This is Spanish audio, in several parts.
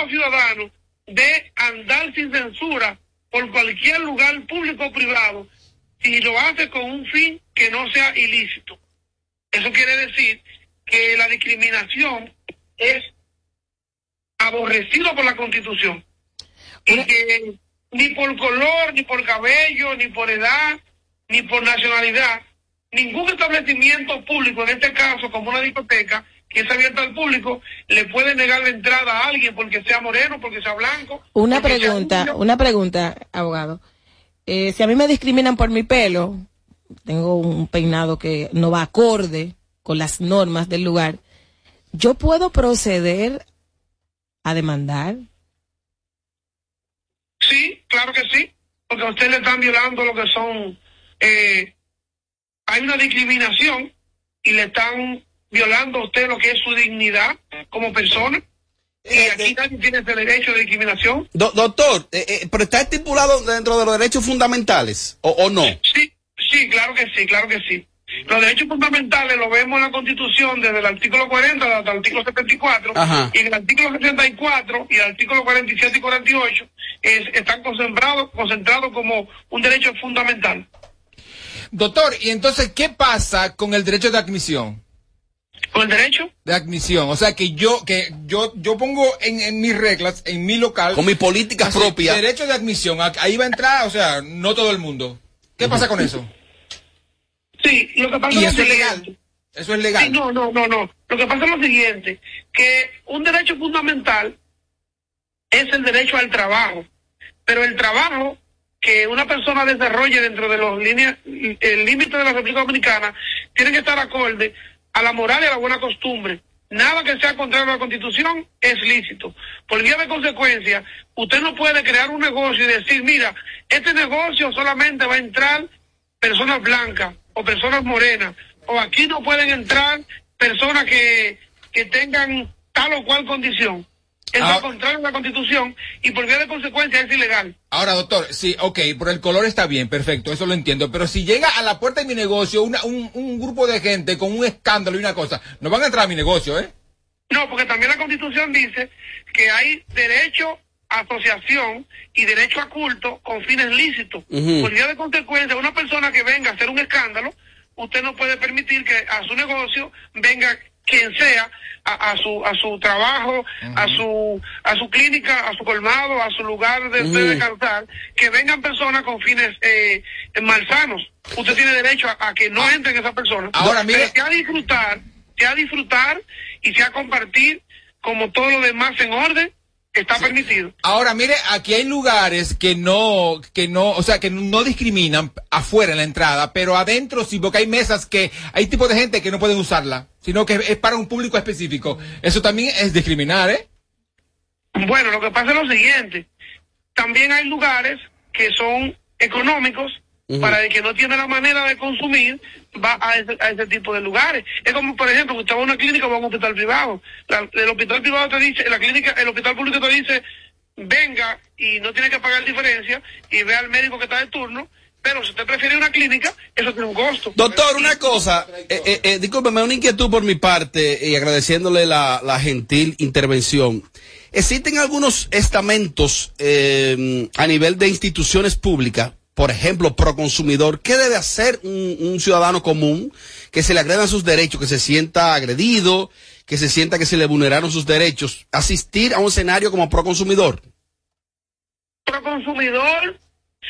cada ciudadano de andar sin censura por cualquier lugar público o privado si lo hace con un fin que no sea ilícito. Eso quiere decir que la discriminación es aborrecido por la Constitución. Y que ni por color, ni por cabello, ni por edad, ni por nacionalidad, ningún establecimiento público, en este caso como una discoteca, que es abierta al público, le puede negar la entrada a alguien porque sea moreno, porque sea blanco. Una pregunta, una pregunta, abogado. Eh, si a mí me discriminan por mi pelo, tengo un peinado que no va acorde con las normas del lugar, ¿yo puedo proceder a demandar? Sí, claro que sí, porque a usted le están violando lo que son, eh, hay una discriminación y le están violando a usted lo que es su dignidad como persona. Y Eh, aquí eh, nadie tiene ese derecho de discriminación. Do- doctor, eh, eh, pero está estipulado dentro de los derechos fundamentales, ¿o, o no? Sí, sí, claro que sí, claro que sí. Los derechos fundamentales lo vemos en la Constitución desde el artículo 40 hasta el artículo 74 Ajá. y en el artículo 64 y el artículo 47 y 48 es, están concentrados concentrados como un derecho fundamental. Doctor, y entonces, ¿qué pasa con el derecho de admisión? ¿Con el derecho? De admisión. O sea, que yo, que yo, yo pongo en, en mis reglas, en mi local. Con mi política así, propia. Derecho de admisión. a- Ahí va a entrar, o sea, no todo el mundo. ¿Qué pasa con eso? Sí, lo que pasa Y es eso es legal. Eso es legal. Sí, no, no, no, no. Lo que pasa es lo siguiente, que un derecho fundamental es el derecho al trabajo, pero el trabajo que una persona desarrolle dentro de los líneas, el límite de la República Dominicana, tiene que estar acorde a la moral y a la buena costumbre. Nada que sea contrario a la Constitución es lícito. Por vía de consecuencia, usted no puede crear un negocio y decir, mira, este negocio solamente va a entrar personas blancas o personas morenas, o aquí no pueden entrar personas que, que tengan tal o cual condición. Es Ah. contrario a la Constitución y por vía de consecuencia es ilegal. Ahora, doctor, sí, ok, por el color está bien, perfecto, eso lo entiendo. Pero si llega a la puerta de mi negocio una- un, un grupo de gente con un escándalo y una cosa, no van a entrar a mi negocio, ¿eh? No, porque también la Constitución dice que hay derecho a asociación y derecho a culto con fines lícitos. Por vía de consecuencia, una persona que venga a hacer un escándalo, usted no puede permitir que a su negocio venga quien sea a, a su a su trabajo, a su a su clínica, a su colmado, a su lugar de, de Ujú. descansar, que vengan personas con fines eh, malsanos. Usted tiene derecho a, a que no entren esas personas. Ahora, mire- Pero sea disfrutar, sea disfrutar y sea compartir como todo lo demás en orden, está permitido. Ahora, mire, aquí hay lugares que no, que no, o sea, que no discriminan afuera en la entrada, pero adentro sí, porque hay mesas que, hay tipos de gente que no pueden usarla, sino que es para un público específico. Eso también es discriminar, ¿eh? Bueno, lo que pasa es lo siguiente. También hay lugares que son económicos para el que no tiene la manera de consumir, va a ese, a ese tipo de lugares. Es como, por ejemplo, que usted va a una clínica o va a un hospital privado. La- el hospital privado te dice, la clínica, el hospital público te dice, venga y no tiene que pagar diferencia y ve al médico que está de turno. Pero si usted prefiere una clínica, eso tiene un costo. Doctor, una cosa, eh, eh, eh, discúlpeme, una inquietud por mi parte y agradeciéndole la, la gentil intervención. ¿Existen algunos estamentos eh, a nivel de instituciones públicas, por ejemplo, pro consumidor? ¿Qué debe hacer un, un ciudadano común que se le agredan sus derechos, que se sienta agredido, que se sienta que se le vulneraron sus derechos? Asistir a un escenario como pro consumidor. Pro consumidor,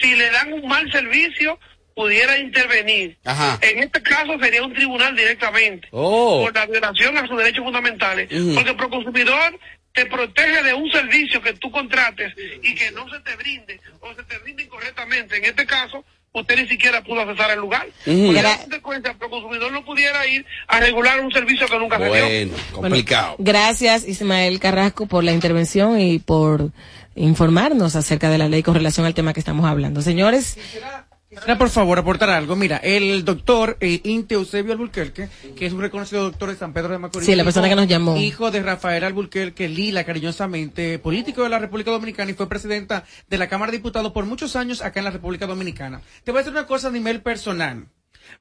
si le dan un mal servicio, pudiera intervenir. Ajá. En este caso sería un tribunal directamente. Oh. Por la violación a sus derechos fundamentales. Porque el proconsumidor te protege de un servicio que tú contrates y que no se te brinde o se te brinde incorrectamente. En este caso, usted ni siquiera pudo accesar al lugar. Gra- en consecuencia, el proconsumidor no pudiera ir a regular un servicio que nunca se dio. Bueno, complicado. Gracias, Ismael Carrasco, por la intervención y por informarnos acerca de la ley con relación al tema que estamos hablando. Señores, Quisiera, por favor, aportar algo. Mira, el doctor eh, Inte Eusebio Alburquerque, que es un reconocido doctor de San Pedro de Macorís. Sí, la persona que nos llamó. Hijo de Rafael Alburquerque Lila, cariñosamente, político de la República Dominicana y fue presidenta de la Cámara de Diputados por muchos años acá en la República Dominicana. Te voy a decir una cosa a nivel personal.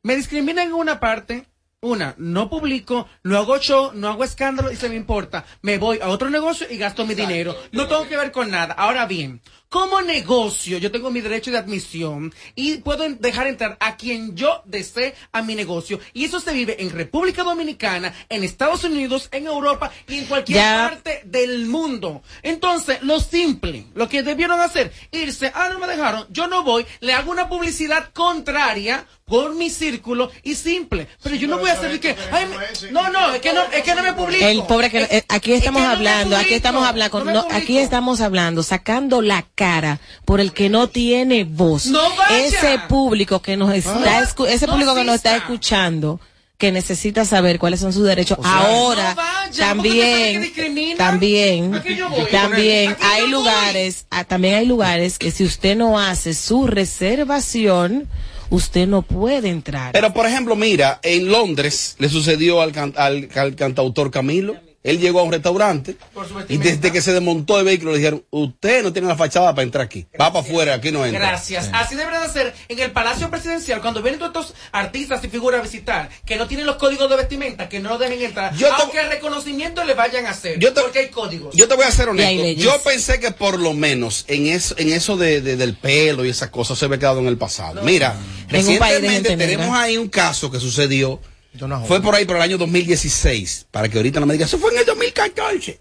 Me discriminan en una parte Una, no publico, no hago show, no hago escándalo y se me importa. Me voy a otro negocio y gasto mi dinero. No tengo que ver con nada. Ahora bien, como negocio, yo tengo mi derecho de admisión y puedo dejar entrar a quien yo desee a mi negocio. Y eso se vive en República Dominicana, en Estados Unidos, en Europa y en cualquier Ya. parte del mundo. Entonces, lo simple, lo que debieron hacer, irse, ah, no me dejaron, yo no voy, le hago una publicidad contraria por mi círculo y simple. Pero yo no voy a hacer que, ay, me- no, no, es que no, es que no me publico. El pobre que Es- eh, aquí es estamos no hablando, aquí estamos hablando, no no, aquí estamos hablando, sacando la cara por el que no tiene voz. No vaya. Ese público que nos está, escu- ese público que nos está escuchando, que necesita saber cuáles son sus derechos. sea, Ahora, no vaya, también, también, también hay lugares, ah, también hay lugares que si usted no hace su reservación, usted no puede entrar. Pero, por ejemplo, mira, en Londres le sucedió al, can- al- al cantautor Camilo. Él llegó a un restaurante Por su y desde que se desmontó el vehículo le dijeron, usted no tiene la fachada para entrar aquí. Va para afuera, aquí no entra. Gracias. Así debería de ser en el Palacio Presidencial cuando vienen todos estos artistas y figuras a visitar, que no tienen los códigos de vestimenta, que no lo dejen entrar, Yo te- aunque reconocimiento le vayan a hacer, Yo te- porque hay códigos. Yo te voy a ser honesto. Yo pensé que por lo menos en eso, en eso de, de- del pelo y esas cosas se había quedado en el pasado. Mira, En recientemente gente tenemos ahí un caso que sucedió. No Fue por ahí por el año 2016. Para que ahorita no me diga, eso fue en el 2014.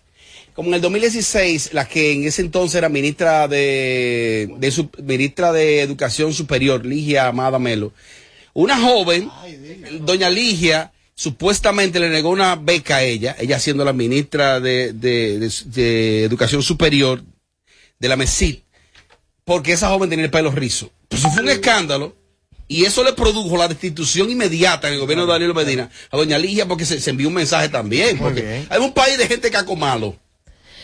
Como en el 2016, la que en ese entonces era ministra de, ministra de Educación Superior, Ligia Amada Melo, una joven, doña Ligia, supuestamente le negó una beca a ella, ella siendo la ministra de, de- de- de Educación Superior de la MESID, porque esa joven tenía el pelo rizo. Pues eso fue un escándalo. Y eso le produjo la destitución inmediata en el gobierno de Danilo Medina a doña Ligia porque se, se envió un mensaje también. Porque hay un país de gente caco malo.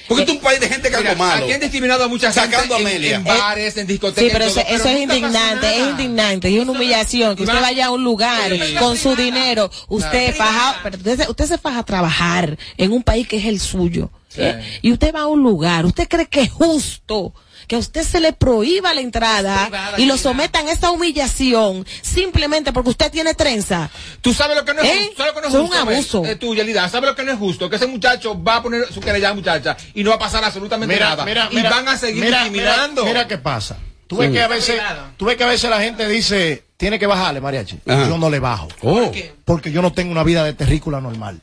Porque esto es un país de gente caco Mira, malo. aquí han discriminado a mucha gente Sacando a Amelia. en bares, en discotecas. Sí, pero en eso, es indignante, es indignante, es una humillación que usted va- vaya a un lugar Sí. con su dinero, usted faja, pero usted, se- usted se faja a trabajar en un país que es el suyo, ¿eh? y usted va a un lugar, usted cree que es justo que a usted se le prohíba la entrada Privada, y lo sometan a esa humillación simplemente porque usted tiene trenza. Tú sabes lo que no es ¿Eh? justo. ¿Sabes lo que no es un abuso. Eh, tú, Yelida, ¿sabes lo que no es justo? Que ese muchacho va a poner su querella a la muchacha y no va a pasar absolutamente Mira, nada. mira, y mira, van a seguir mira, discriminando. Mira, mira qué pasa. Tú ves que a veces, tú ves que a veces la gente dice, tiene que bajarle, mariachi. Ajá. Yo no le bajo. Oh. Porque yo no tengo una vida de terrícola normal.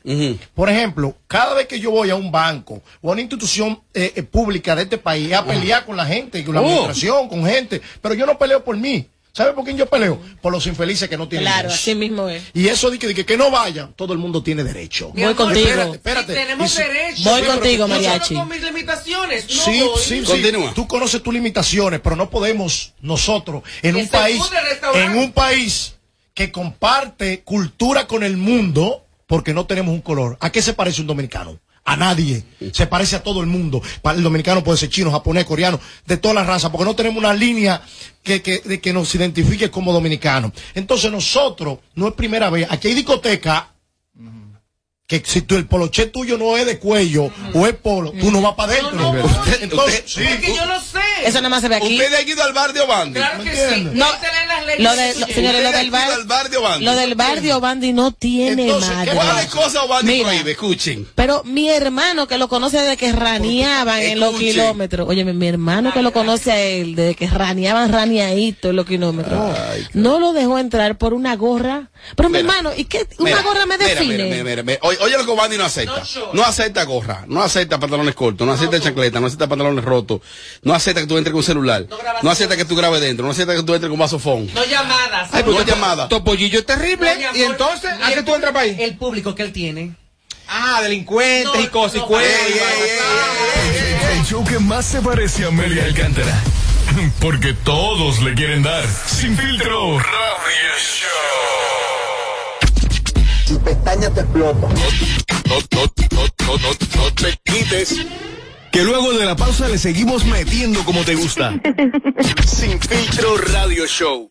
Por ejemplo, cada vez que yo voy a un banco o a una institución eh, eh, pública de este país, a pelear con la gente, con la Oh. administración, con gente, pero yo no peleo por mí. ¿Sabe por quién yo peleo? Por los infelices que no tienen Claro, así mismo es. Y eso de que, de que, que no vayan, todo el mundo tiene derecho. Voy amor, contigo. Espérate, espérate. sí, tenemos si- derecho. Voy Sí, contigo, mariachi. con mis limitaciones. No Sí, voy. sí, sí. Continúa. Tú conoces tus limitaciones, pero no podemos nosotros en Que un país, en un país que comparte cultura con el mundo, porque no tenemos un color. ¿A qué se parece un dominicano? A nadie. Se parece a todo el mundo. El dominicano puede ser chino, japonés, coreano, de todas las razas, porque no tenemos una línea que, que nos identifique como dominicanos. Entonces nosotros, no es primera vez, aquí hay discoteca que si tú, el poloché tuyo no es de cuello o es polo, tú no vas para adentro. No, no, Entonces, Usted- sí, Es que yo lo sé. Eso nada más se ve aquí. Usted ha ido al bar de Obandi. Claro ¿Me que sí. No, No, las leyes Lo de, lo- señores, lo del bar, bar de Obandi. lo del bar de Obandi no tiene Entonces, madre. ¿qué ¿Cuáles cosas Obandi Mira. prohíbe? Escuchen. Pero mi hermano que lo conoce desde que raneaban en los kilómetros. Oye, mi, hermano que lo conoce a él desde que raneaban raneadito en los kilómetros. no lo dejó entrar por una gorra. Pero mi hermano, ¿y qué? Una Mira, gorra me define. mira, mira, mira, mira. Oye, oye lo que Obandi no acepta. No acepta gorra, no acepta pantalones cortos, no acepta chancleta, no acepta pantalones rotos, no acepta que tú entres con celular, No acepta que tú grabes dentro, no acepta que tú entres con vasofón. No llamadas. Ay, pues no llamada. Topollillo es terrible. Y entonces, ¿a qué tú entras para ahí? El público que él tiene. Ah, delincuentes y cosas y El show que más se parece a Amelia Alcántara. Porque todos le quieren dar. Sin filtro. Radio Show. Sin pestañas te exploto. No, no, no, no, no, no te quites. Que luego de la pausa le seguimos metiendo como te gusta. Sin filtro radio show.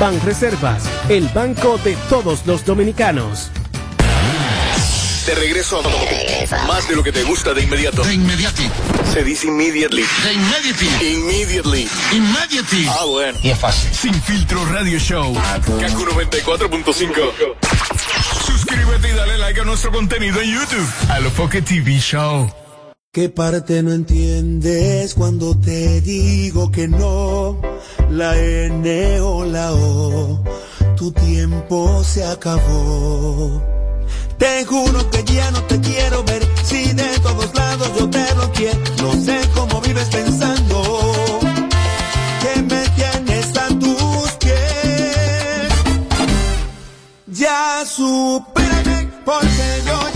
Banreservas, el banco de todos los dominicanos. De regreso a más de lo que te gusta de inmediato. De inmediati. Se dice immediately. De immediati. Immediately. Immediately. Ah, bueno. Y es fácil. Sin filtro radio show. Kaku 94.5. Suscríbete y dale like a nuestro contenido en YouTube. A lo Pocket TV Show. ¿Qué parte no entiendes cuando te digo que no? La N o la O, tu tiempo se acabó. Te juro que ya no te quiero ver, si de todos lados yo te lo quiero. No sé cómo vives pensando que me tienes a tus pies. Ya supérame, porque yo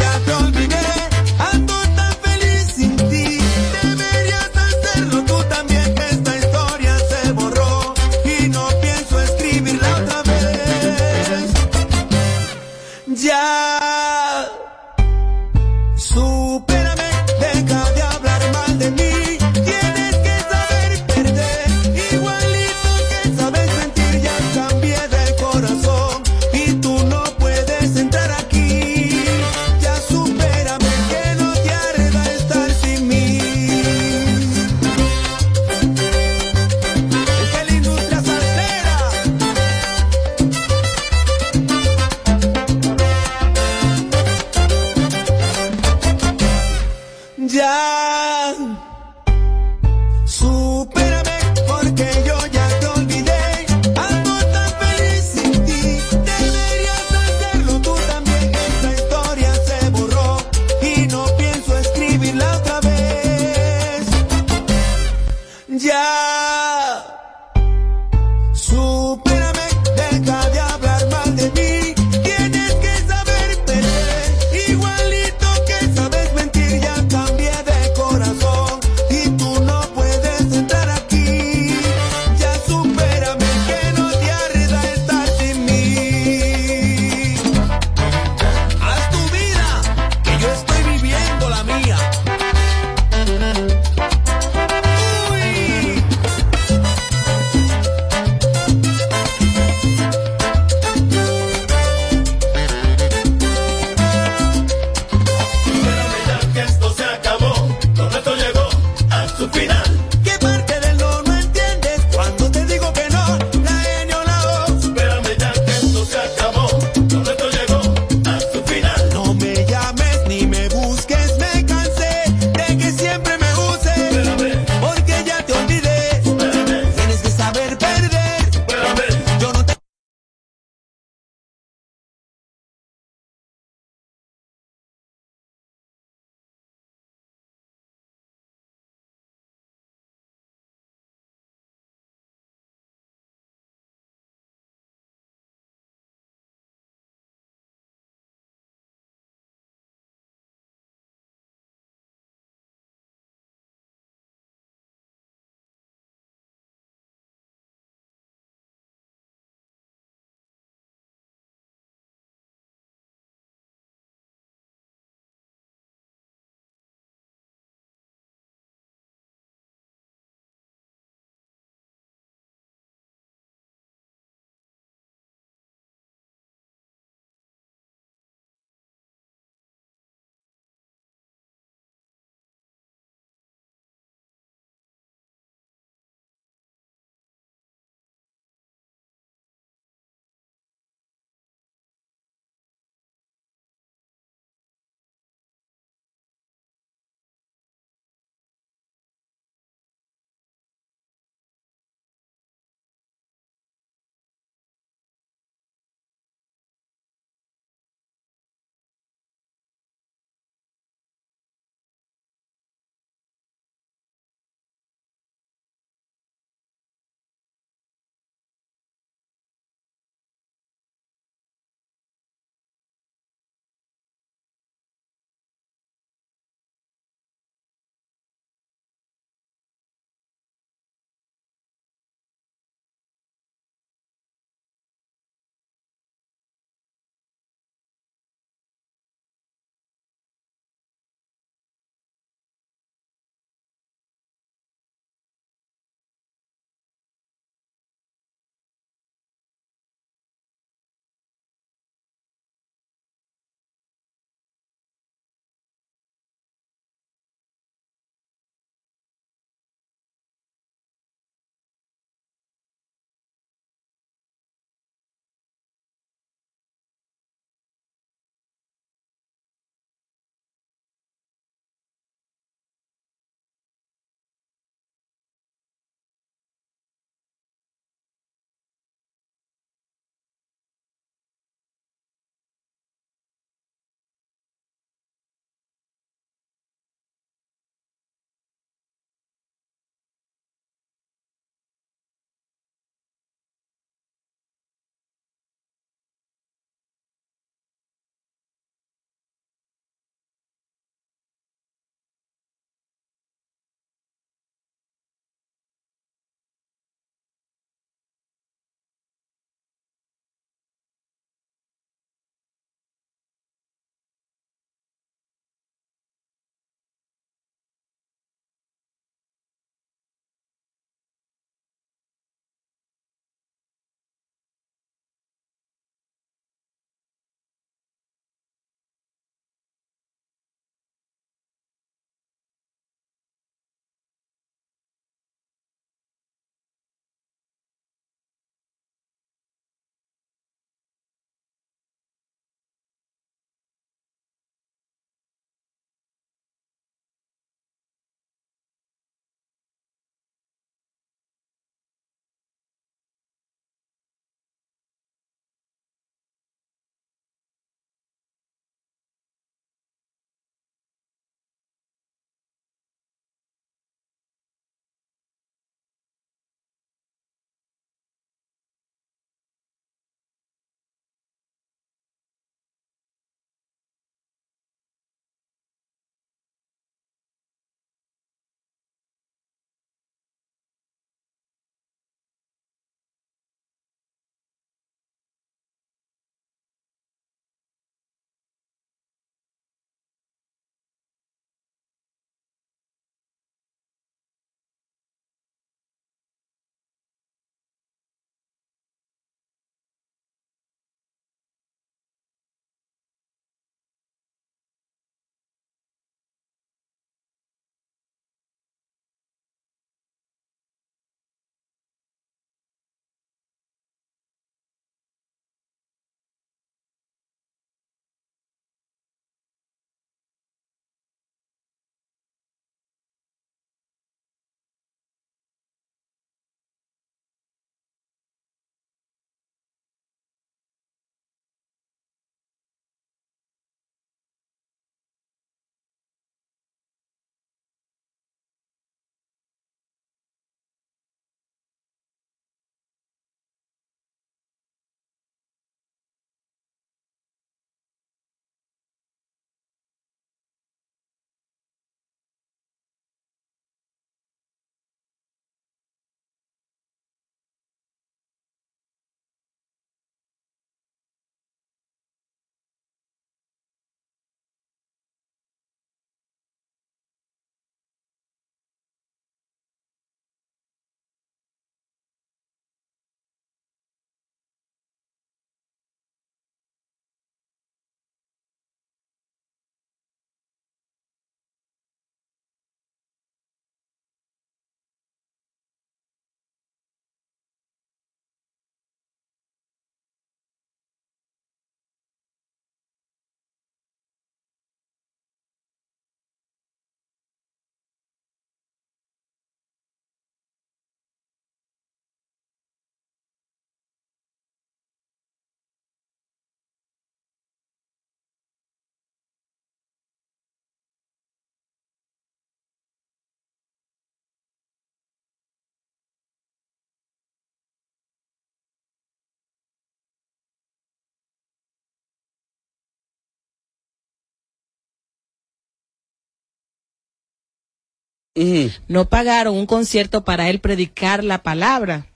no pagaron un concierto para él predicar la palabra.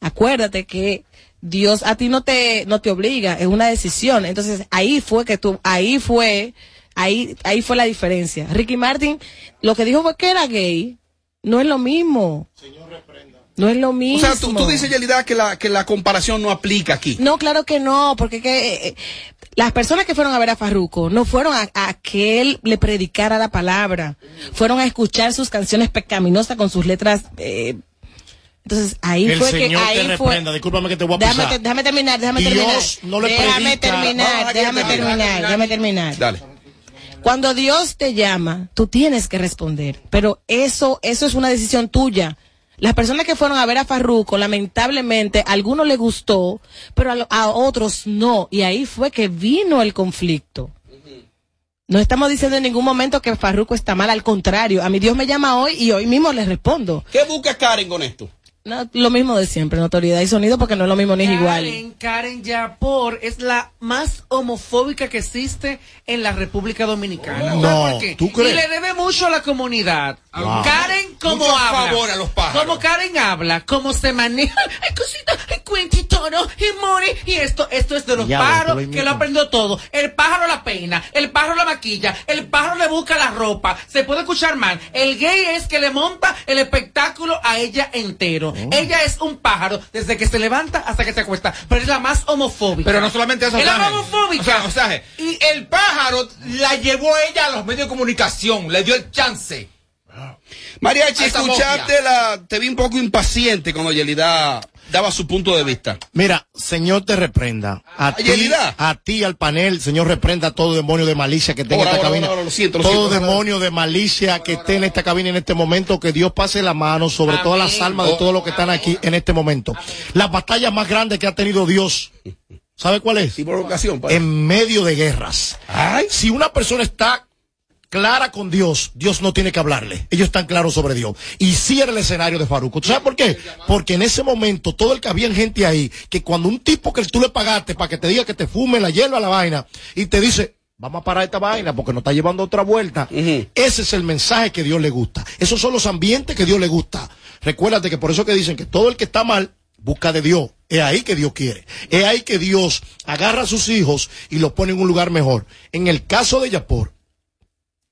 Acuérdate que Dios a ti no te, no te obliga, es una decisión. Entonces ahí fue que tú, ahí fue, ahí, ahí fue la diferencia. Ricky Martin, lo que dijo fue que era gay, no es lo mismo. No es lo O mismo. sea, tú, tú dices, Yelida, que la, que la comparación no aplica aquí. No, claro que no, porque que, eh, las personas que fueron a ver a Farruko no fueron a, a que él le predicara la palabra, fueron a escuchar sus canciones pecaminosas con sus letras. eh, entonces ahí El fue que te ahí reprenda, fue. discúlpame que te voy a Déjame, te- déjame terminar, déjame Dios terminar. no le déjame terminar, déjame terminar. terminar, déjame terminar. Dale. Cuando Dios te llama, tú tienes que responder. Pero eso, eso es una decisión tuya. Las personas que fueron a ver a Farruko, lamentablemente, a algunos les gustó, pero a, otros no. Y ahí fue que vino el conflicto. No estamos diciendo en ningún momento que Farruko está mal, al contrario. A mi Dios me llama hoy y hoy mismo le respondo. ¿Qué busca Karen con esto? No, lo mismo de siempre, notoriedad y sonido, porque no es lo mismo ni es igual. Karen, Karen Yapor es la más homofóbica que existe en la República Dominicana. No, ¿Sabes por qué? ¿tú crees? Y le debe mucho a la comunidad. Wow. Karen, como Mucho habla. favor a los pájaros. Como Karen habla, cómo se maneja. Ay, cosita, ay, cuenta y todo, y more. Y esto, esto es de los Ya, pájaros lo que lo aprendió todo. El pájaro la peina, el pájaro la maquilla, el pájaro le busca la ropa. Se puede escuchar mal. El gay es que le monta el espectáculo a ella entero. Oh. Ella es un pájaro desde que se levanta hasta que se acuesta. Pero es la más homofóbica. Pero no solamente eso, Es la más homofóbica. O sea, Osaje, y el pájaro la llevó ella a los medios de comunicación, le dio el chance. Mariachi, A esa escuchaste la, te vi un poco impaciente cuando Yelida daba su punto de vista. Mira, Señor te reprenda. A ti, a ti, al panel, Señor reprenda a todo demonio de malicia que tenga Ahora, esta ahora, cabina. ahora, lo siento, lo todo siento. demonio de malicia que esté en esta cabina en este momento, que Dios pase la mano sobre todas las almas de todos los que están aquí en este momento. La batalla más grande que ha tenido Dios, ¿sabe cuál es? provocación, padre. En medio de guerras. Si una persona está clara con Dios, Dios no tiene que hablarle. Ellos están claros sobre Dios. Y sí era el escenario de Faruco. ¿Tú sabes por qué? Porque en ese momento, todo el que había gente ahí, que cuando un tipo que tú le pagaste para que te diga que te fume la hierba la vaina, y te dice, vamos a parar esta vaina porque nos está llevando otra vuelta. Ese es el mensaje que Dios le gusta. Esos son los ambientes que Dios le gusta. Recuérdate que por eso que dicen que todo el que está mal, busca de Dios. Es ahí que Dios quiere. Es ahí que Dios agarra a sus hijos y los pone en un lugar mejor. En el caso de Yapor,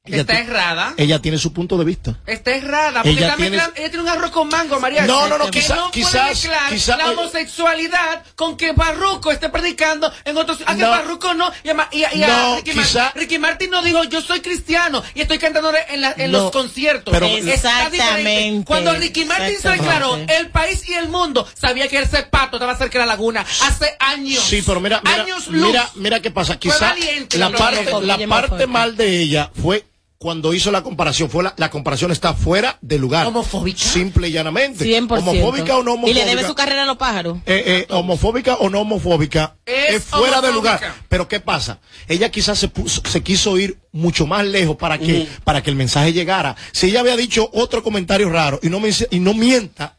ella, Está errada. ella tiene su punto de vista. Está errada, porque Ella está tiene- mezclando- ella tiene un arroz con mango, María. No, no, no, Que quizá- no puede quizás- mezclar quizá- la oye- homosexualidad con que Barruco esté predicando en otros. A que No. Barruco no. Y a, y a- y a No, Ricky, quizá- Martin, Ricky Martin no dijo, yo soy cristiano y estoy cantando en, la- en No, los conciertos. pero- Está diferente. Exactamente, Cuando Ricky Martin se declaró, el país y el mundo sabía que ese pato estaba cerca de la laguna hace años. Sí, pero mira, mira, años luz. mira, mira qué pasa. Fue Quizá valiente, la parte, la parte mal de ella fue cuando hizo la comparación. Fue la, la comparación está fuera de lugar. Homofóbica. Simple y llanamente. 100%. Homofóbica o no Y homofóbica. le debe su carrera a los pájaros. eh, eh, homofóbica o no homofóbica, Es es, fuera de lugar. Pero ¿qué pasa? Ella quizás se, puso- se quiso ir mucho más lejos para que, para que el mensaje llegara. Si ella había dicho otro comentario raro y no, me, y no mienta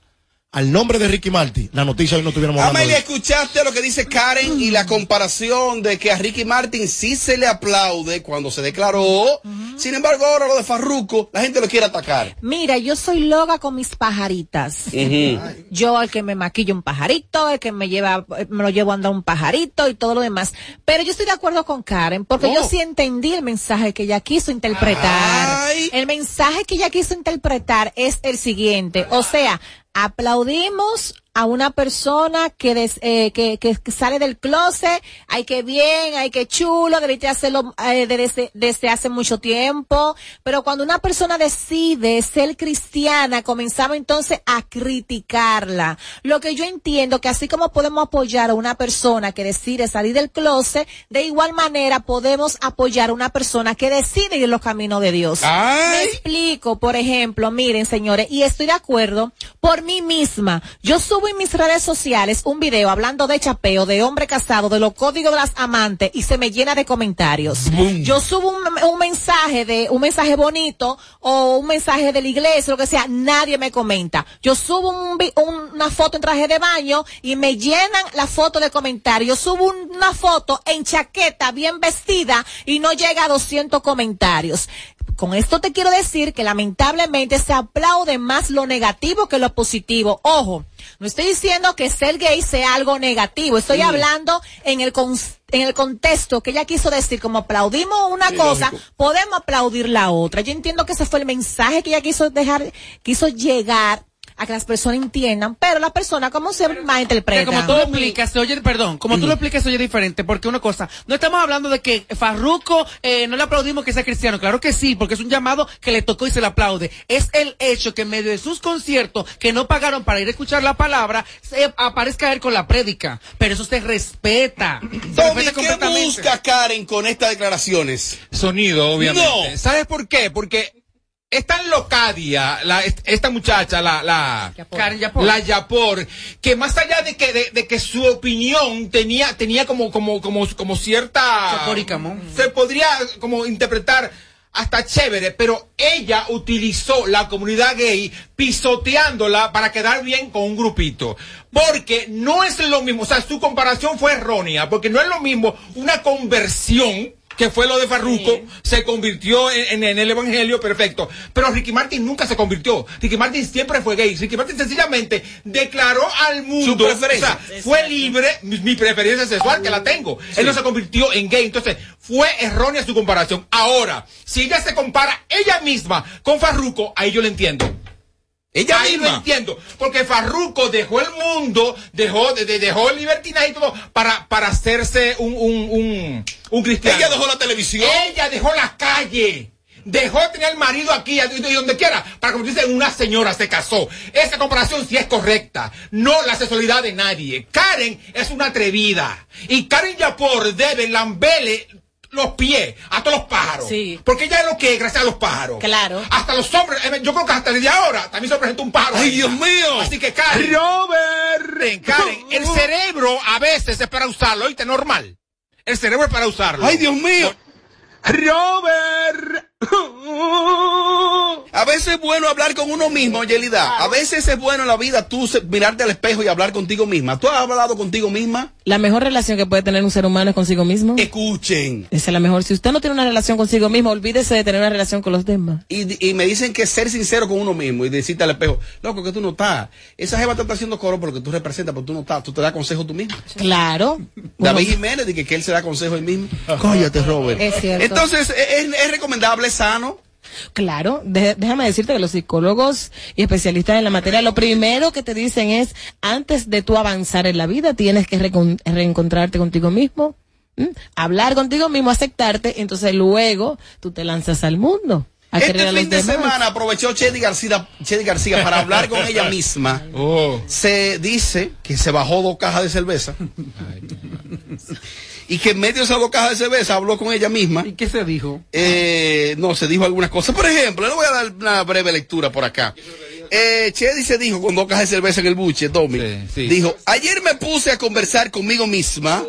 al nombre de Ricky Martin, la noticia hoy no tuviéramos hablando Amelia, escuchaste lo que dice Karen y la comparación de que a Ricky Martin sí se le aplaude cuando se declaró. Sin embargo, ahora lo de Farruco, la gente lo quiere atacar. Mira, yo soy loca con mis pajaritas. Yo el que me maquilla un pajarito, el que me lleva, me lo llevo a andar un pajarito y todo lo demás. Pero yo estoy de acuerdo con Karen, porque yo Oh. sí entendí el mensaje que ella quiso interpretar. Ay. El mensaje que ella quiso interpretar es el siguiente. O sea, aplaudimos a una persona que, des- eh, que, que, sale del closet, ay que bien, ay que chulo, debiste hacerlo eh, desde, desde hace mucho tiempo, pero cuando una persona decide ser cristiana, comenzaba entonces a criticarla. Lo que yo entiendo que así como podemos apoyar a una persona que decide salir del closet, de igual manera podemos apoyar a una persona que decide ir los caminos de Dios. Me explico, por ejemplo, miren señores, y estoy de acuerdo por mí misma. Yo subo en mis redes sociales un video hablando de chapeo, de hombre casado, de los códigos de las amantes y se me llena de comentarios. Yo subo un, un mensaje de, un mensaje bonito o un mensaje de la iglesia, lo que sea, nadie me comenta. Yo subo un una foto en traje de baño y me llenan la foto de comentarios. Yo subo un- una foto en chaqueta, bien vestida y no llega a 200 comentarios. Con esto te quiero decir que lamentablemente se aplaude más lo negativo que lo positivo. Ojo, no estoy diciendo que ser gay sea algo negativo, estoy Sí. hablando en el con- en el contexto que ella quiso decir, como aplaudimos una Sí, cosa, lógico. podemos aplaudir la otra. Yo entiendo que ese fue el mensaje que ella quiso dejar, quiso llegar a que las personas entiendan, pero las personas como se Que malinterpretan. como tú lo explicas, se oye, perdón, como tú lo explicas, se oye diferente, porque una cosa, no estamos hablando de que Farruco, eh, no le aplaudimos que sea cristiano, claro que sí, porque es un llamado que le tocó y se le aplaude. Es el hecho que en medio de sus conciertos, que no pagaron para ir a escuchar la palabra, se aparezca él con la prédica. Pero eso se respeta. Se Tommy, respeta ¿qué completamente. busca Karen con estas declaraciones? Sonido, obviamente. No. ¿Sabes por qué? Porque es tan locadia la, est- esta muchacha, la, la, Yapor. la Yapor, que más allá de que, de, de que su opinión tenía, tenía como, como, como, como cierta, se podría como interpretar hasta chévere, pero ella utilizó la comunidad gay pisoteándola para quedar bien con un grupito. Porque no es lo mismo, o sea, su comparación fue errónea, porque no es lo mismo una conversión que fue lo de Farruco, se convirtió en, en- en el evangelio, perfecto. Pero Ricky Martin nunca se convirtió. Ricky Martin siempre fue gay. Ricky Martin sencillamente declaró al mundo. Su preferencia. o sea, fue libre, mi, mi preferencia sexual, que la tengo. Él no se convirtió en gay. Entonces, fue errónea su comparación. Ahora, si ella se compara ella misma con Farruco, ahí yo le entiendo. Ella Ahí misma. lo entiendo, porque Farruco dejó el mundo, dejó, de, de- dejó el libertinaje y todo para, para hacerse un, un, un, un cristiano. Ella dejó la televisión. Ella dejó la calle. Dejó de tener el marido aquí y donde quiera para convertirse en una señora, se casó. Esa comparación sí es correcta. No la sexualidad de nadie. Karen es una atrevida. Y Karen Yapor debe lambele los pies a todos los pájaros. Sí. Porque ella es lo que es gracias a los pájaros. Claro. Hasta los hombres, eh, yo creo que hasta desde ahora también se presenta un pájaro. ¡Ay. Dios mío! Así que Karen. Robert. Karen, el cerebro a veces es para usarlo, oíste, normal. El cerebro es para usarlo. ¡Ay, Dios mío! Robert. A veces es bueno hablar con uno mismo, Yelida. A veces es bueno en la vida tú mirarte al espejo y hablar contigo misma. ¿Tú has hablado contigo misma? La mejor relación que puede tener un ser humano es consigo mismo. Escuchen. Esa es la mejor. Si usted no tiene una relación consigo mismo, olvídese de tener una relación con los demás. Y, y me dicen que ser sincero con uno mismo y decirte al espejo, loco, que tú no estás. Esa jeva te está haciendo coro porque tú representas, pero tú no estás. Tú te das consejo tú mismo. Claro. David Jiménez dice que él se da consejo él mismo. Cóllate, Robert. Es cierto. Entonces, ¿es, es recomendable, sano? Claro, de- déjame decirte que los psicólogos y especialistas en la materia lo primero que te dicen es, antes de tú avanzar en la vida, tienes que recon- reencontrarte contigo mismo, ¿m? hablar contigo mismo, aceptarte, entonces luego tú te lanzas al mundo. A Este a los fin de demás. semana aprovechó Chedi García, Chedi García para hablar con ella misma. Se dice que se bajó dos cajas de cerveza. Y que en medio de esas dos cajas de cerveza habló con ella misma. ¿Y qué se dijo? Eh, no, se dijo algunas cosas. Por ejemplo, le voy a dar una breve lectura por acá. Eh, Chedi se dijo con dos cajas de cerveza en el buche, Tommy. Dijo, ayer me puse a conversar conmigo misma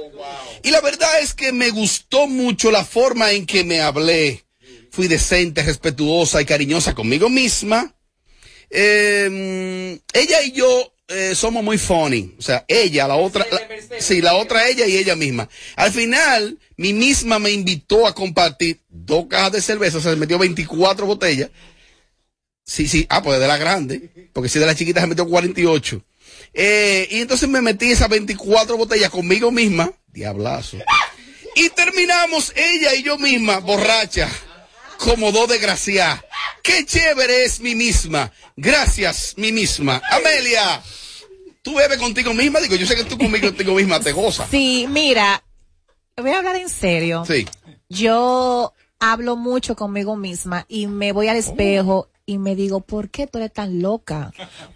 y la verdad es que me gustó mucho la forma en que me hablé. Fui decente, respetuosa y cariñosa conmigo misma. Eh, ella y yo eh, somos muy funny. O sea, ella, la otra, la- sí, la otra ella y ella misma. Al final, mi misma me invitó a compartir dos cajas de cerveza, o sea, se metió 24 botellas. Sí, sí, ah, pues de la grande, porque si de la chiquita se metió 48. Eh, y entonces me metí esas 24 botellas conmigo misma, diablazo. Y terminamos ella y yo misma, borracha, como dos desgraciadas. Qué chévere es mi misma. Gracias, mi misma. Amelia, tú bebes contigo misma. Digo, yo sé que tú conmigo, contigo misma te gozas. Sí, mira, voy a hablar en serio. Sí. Yo hablo mucho conmigo misma y me voy al espejo y me digo, ¿por qué tú eres tan loca?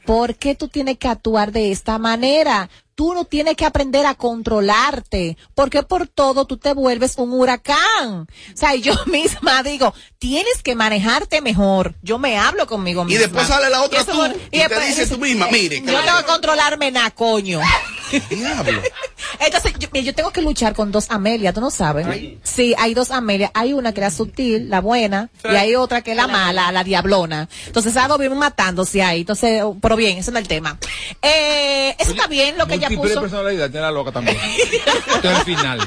¿Por qué tú tienes que actuar de esta manera? Tú no tienes que aprender a controlarte, porque por todo tú te vuelves un huracán. O sea, yo misma digo, tienes que manejarte mejor. Yo me hablo conmigo Y misma. después sale la otra eso- tú, y te dices tú misma, mire, Yo tengo que controlarme na, coño. Diablo. Entonces, yo, tengo que luchar con dos Amelia, ¿tú no sabes? Sí, hay dos Amelia. Hay una que es la sutil, la buena, y hay otra que es la mala, la diablona. Entonces, algo bien matándose ahí. Entonces, pero bien, ese no es el tema. Eh, eso está bien lo que ella Puso. personalidad, tiene la loca también. Esto es el final.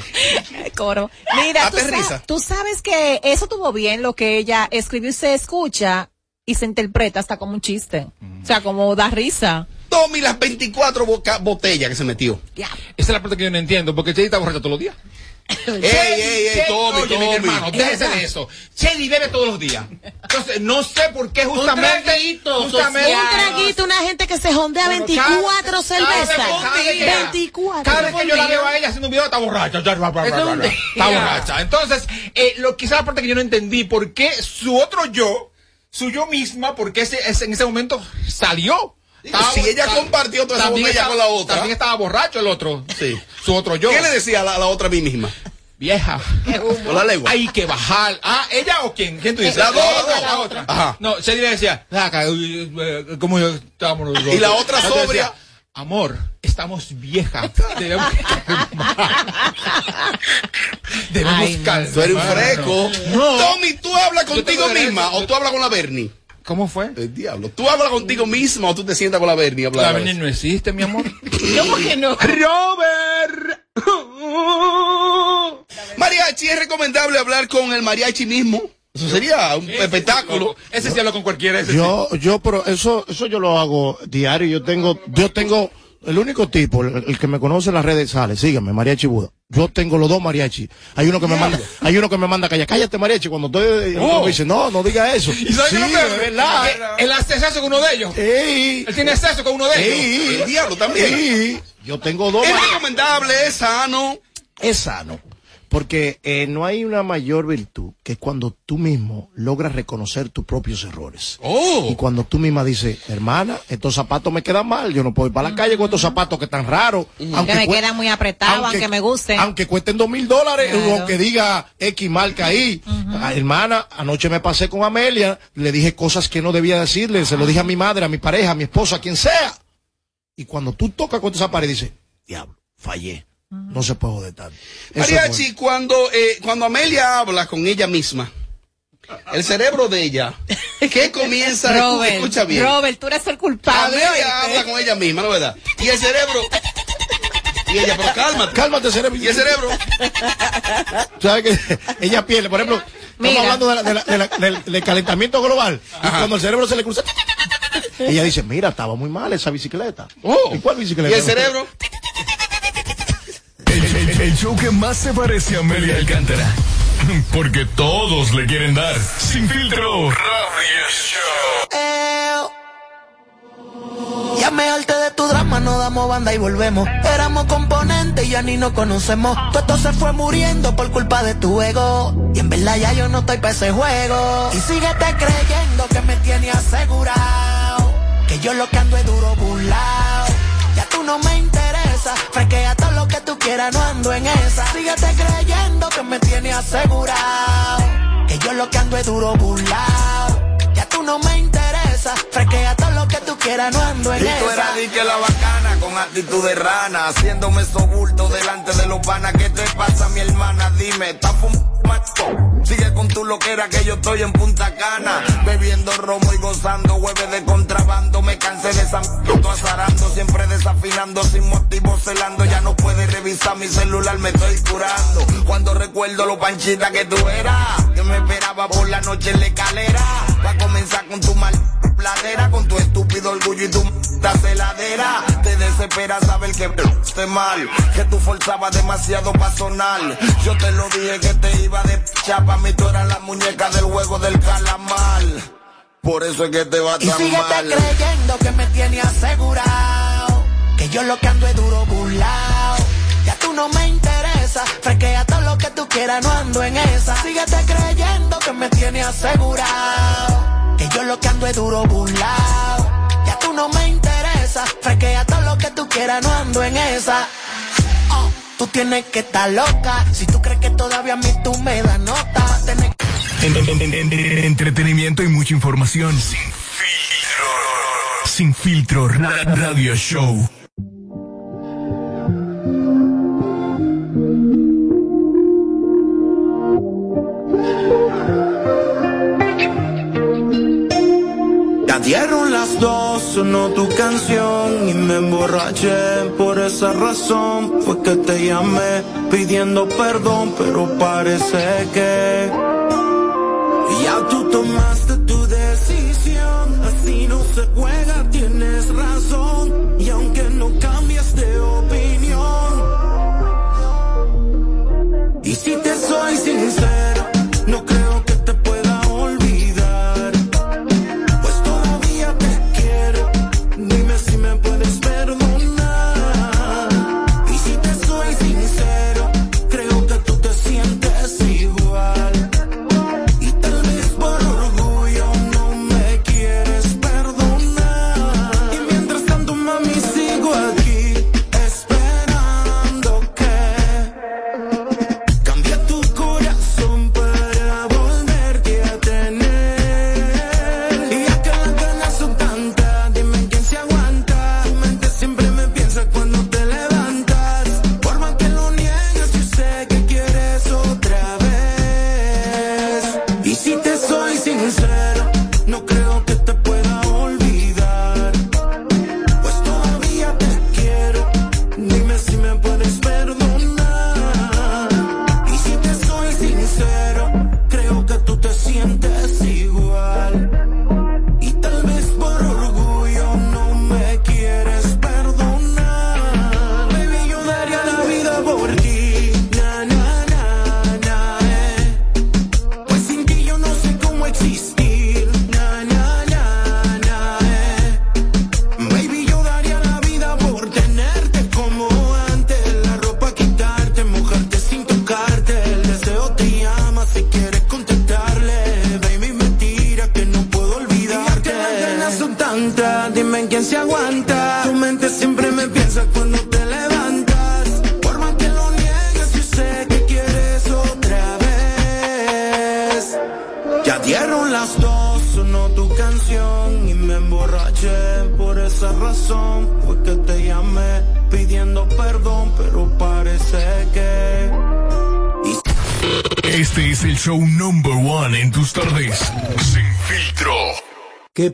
Coro. Mira, tú, Date sa- tú sabes que eso tuvo bien lo que ella escribió y se escucha y se interpreta hasta como un chiste. O sea, como da risa. Tommy las 24 boca- botellas que se metió. Esa es la parte que yo no entiendo, porque Chedi está borracho todos los días. Ey, ey, ey, Tommy, Oye, mi hermano, déjese de eso. Chedi bebe todos los días. Entonces, no sé por qué justamente... traguito justamente Un traguito, una gente que se jondea Bueno, 24 cada- cada cervezas. vez- cada vez que- 24. Cada vez que yo la veo a ella haciendo un video, está borracha. ya, bla, bla, bla, Eso es un bla, bla. día. Está borracha. Entonces, eh, lo, quizá la parte que yo no entendí, ¿por qué su otro yo, su yo misma, por qué ese, ese- en ese momento salió? Si ella compartió toda esa botella estaba- con la otra. También estaba borracho el otro. Sí. Su otro yo. ¿Qué le decía a la, a la otra a mí misma? Vieja. Con la lengua. Hay que bajar. Ah, ¿ella o quién? ¿Quién tú dices? La dos, otra, la la dos. otra. Ajá. No, Chedi le decía, "Saca, uy, eh, ¿cómo yo estábamos los dos?" Y la otra otra decía, sobria. Amor, estamos viejas. Debemos calmar. Tú eres un freco. No. Tommy, ¿tú hablas contigo misma o tú hablas con la Bernie? ¿Cómo fue? El diablo. ¿Tú hablas contigo misma o tú te sientas con la Bernie? a hablar La Bernie no existe, mi amor. ¿Cómo que no? Robert. Mariachi, ¿es recomendable hablar con el mariachi mismo? Eso sería un espectáculo. Ese sí habla con cualquiera. Ese sí. Yo, yo, pero eso, eso yo lo hago diario. Yo tengo, yo tengo, el único tipo, el, el que me conoce en las redes sale, síganme, Mariachi Buda. Yo tengo los dos mariachi. Hay uno que me manda, hay uno que me manda callar, cállate mariachi. Cuando estoy, Oh. me dice, no, no diga eso. ¿Y sabes sí, es verdad. Que Él hace sexo con uno de ellos. Ey, Él tiene sexo con uno de ellos. El diablo también. ey. Yo tengo dos Es recomendable, es sano. es sano. Porque eh, no hay una mayor virtud que cuando tú mismo logras reconocer tus propios errores. Oh. Y cuando tú misma dices, hermana, estos zapatos me quedan mal, yo no puedo ir para la calle con estos zapatos que están raros. Que me quedan muy apretados, aunque, me gusten. Aunque cuesten dos mil dólares, aunque diga X marca ahí. Ah, hermana, anoche me pasé con Amelia, le dije cosas que no debía decirle, se lo dije a mi madre, a mi pareja, a mi esposa, a quien sea. Y cuando tú tocas contra esa pared, dices, diablo, fallé. No se puede joder tanto. Eso Mariachi, cuando, eh, cuando Amelia habla con ella misma, el cerebro de ella, ¿qué comienza? Robert, Escucha bien. Robert, tú eres el culpable. Amelia ¿oíste? habla con ella misma, ¿no es verdad? Y el cerebro. Y ella, pero cálmate. Cálmate, cerebro. Y el cerebro. ¿Sabes que ella pierde? Por ejemplo, Mira. estamos hablando de la- de la- de la- del, del calentamiento global. Y cuando el cerebro se le cruza, ella dice, mira, estaba muy mal esa bicicleta. Oh. ¿Y cuál bicicleta? Y el cerebro. El, show que más se parece a Amelia Alcántara. Porque todos le quieren dar. Sin filtro. Ya me harté de tu drama, no damos banda y volvemos. Éramos componentes y ya ni nos conocemos. Todo esto se fue muriendo por culpa de tu ego. Y en verdad ya yo no estoy para ese juego. Y síguete creyendo que me tiene asegurado. Que yo lo que ando es duro burlao. Ya tú no me interesa. Fresquea todo lo que tú quieras, no ando en esa. Síguete creyendo que me tiene asegurado. Que yo lo que ando es duro burlao. Ya tú no me interesa. Fresquea todo lo que tú quieras, no ando en Y esa. tú eras di que la bacana con actitud de rana, haciéndome sobulto delante de los panas. ¿Qué te pasa, mi hermana? Dime, ¿estás fumando? Sigue con tu loquera que yo estoy en Punta Cana, bebiendo romo y gozando hueve de contrabando. Me cansé de esa m- azarando, siempre desafinando, sin motivo celando. Ya no puedes revisar mi celular, me estoy curando. Cuando recuerdo lo panchita que tú eras, que me esperaba por la noche en la escalera. Va a comenzar con tu mal pladera, con tu estúpido orgullo y tu celadera. Te desespera saber que esté mal, que tú forzabas demasiado para sonar. Yo te lo dije que te iba de chapa, mí tú eras la muñeca del juego del calamar. Por eso es que te va Y tan síguete mal. creyendo que me tiene asegurado. Que yo lo que ando es duro burlao. Ya tú no me interesa. Fresquea todo lo que tú quieras, no ando en esa. Síguete creyendo que me tiene asegurado. Que yo lo que ando es duro burlao. Ya tú no me interesa. Fresquea todo lo que tú quieras, no ando en esa. Oh, tú tienes que estar loca. Si tú crees que todavía a mí tú me das nota, Entretenimiento y mucha información. Sin filtro. Sin filtro. Radio Show. Ya dieron las dos, sonó tu canción y me emborraché. Por esa razón fue que te llamé pidiendo perdón, pero parece que Tomaste tu decisión, así no se juega, tienes razón. Y aunque no cambies de opinión, y si te soy sincero.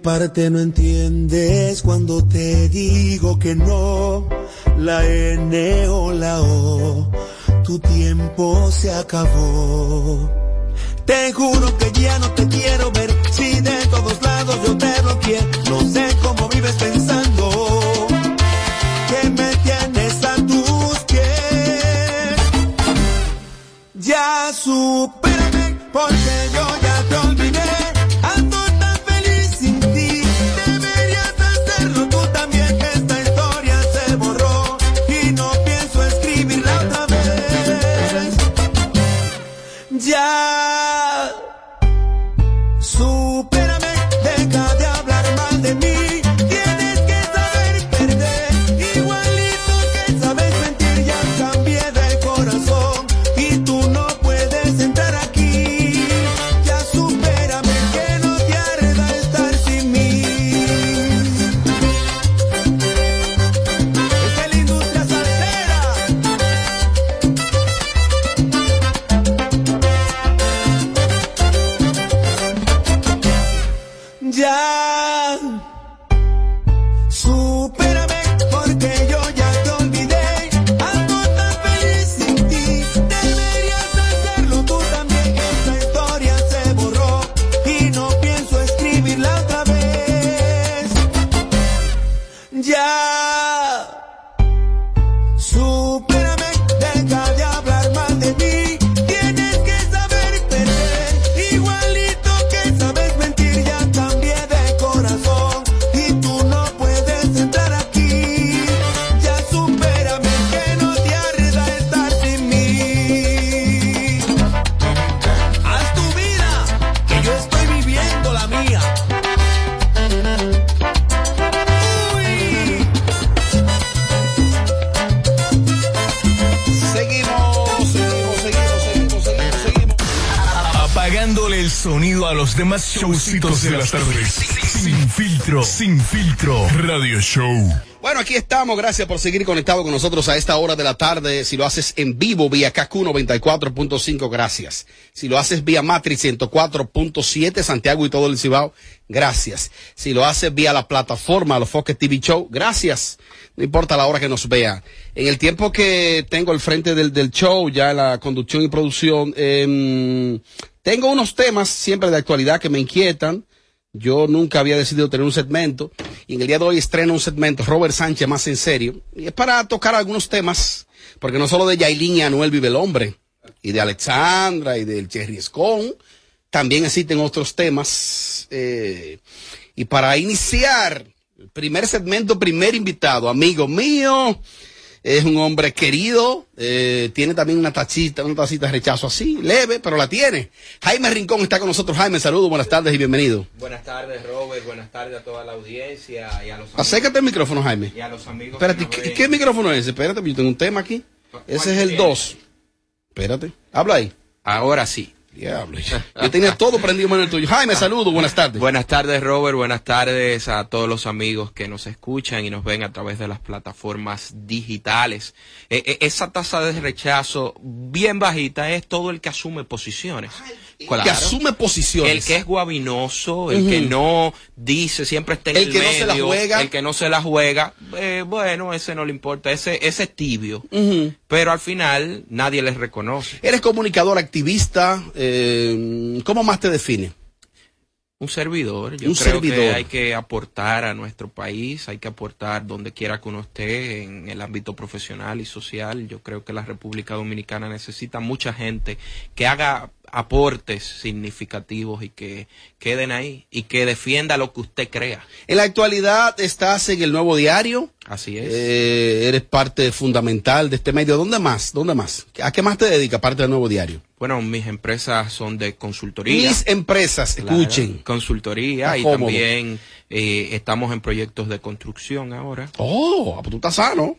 parte no entiendes cuando te digo que no? La N o la O, tu tiempo se acabó. Te juro que ya no te quiero ver, si de todos lados yo te lo quiero, no sé los demás showcitos de las tardes. Sin filtro, sin filtro, radio show. Bueno, aquí estamos. Gracias por seguir conectado con nosotros a esta hora de la tarde. Si lo haces en vivo vía KQ 94.5, gracias. Si lo haces vía Matrix 104.7, Santiago y todo el Cibao, gracias. Si lo haces vía la plataforma Los Foques TV Show, gracias. No importa la hora que nos vea. En el tiempo que tengo al frente del, show, ya la conducción y producción, em, tengo unos temas siempre de actualidad que me inquietan. Yo nunca había decidido tener un segmento y en el día de hoy estreno un segmento, Robert Sánchez más en serio, y es para tocar algunos temas, porque no solo de Yailin y Anuel vive el hombre, y de Alexandra y del Cherry Escon, también existen otros temas. eh, y para iniciar el primer segmento, primer invitado, amigo mío, es un hombre querido, eh, tiene también una tachita, una tacita de rechazo así, leve, pero la tiene. Jaime Rincón está con nosotros. Jaime, saludos, buenas tardes y bienvenido. Buenas tardes, Robert. Buenas tardes a toda la audiencia y a los amigos. Acércate al micrófono, Jaime. Y a los amigos. Espérate, ¿qué, ven. qué micrófono es ese? Espérate, yo tengo un tema aquí. Ese es el tiene? 2. Espérate, habla ahí. Ahora sí. Diablo. Yo tenía todo prendido en el tuyo. Jaime, saludos, buenas tardes. Buenas tardes, Robert. Buenas tardes a todos los amigos que nos escuchan y nos ven a través de las plataformas digitales. Eh, eh, esa tasa de rechazo bien bajita es todo el que asume posiciones. Que asume posiciones. El que es guabinoso, el que no dice, siempre está en El el, que no se la juega. el que no se la juega, eh, bueno, ese no le importa, ese, ese es tibio. Pero al final nadie les reconoce. Eres comunicador, activista. eh, ¿Cómo más te define? Un servidor. Yo Un creo que hay que aportar a nuestro país, hay que aportar donde quiera que uno esté, en el ámbito profesional y social. Yo creo que la República Dominicana necesita mucha gente que haga aportes significativos y que queden ahí y que defienda lo que usted crea. En la actualidad estás en el nuevo diario. Así es. Eh, eres parte fundamental de este medio. ¿Dónde más? ¿Dónde más? ¿A qué más te dedicas aparte del nuevo diario? Bueno, mis empresas son de consultoría. Mis empresas, escuchen. Consultoría Está y también eh, estamos en proyectos de construcción ahora. Oh, pues tú estás sano.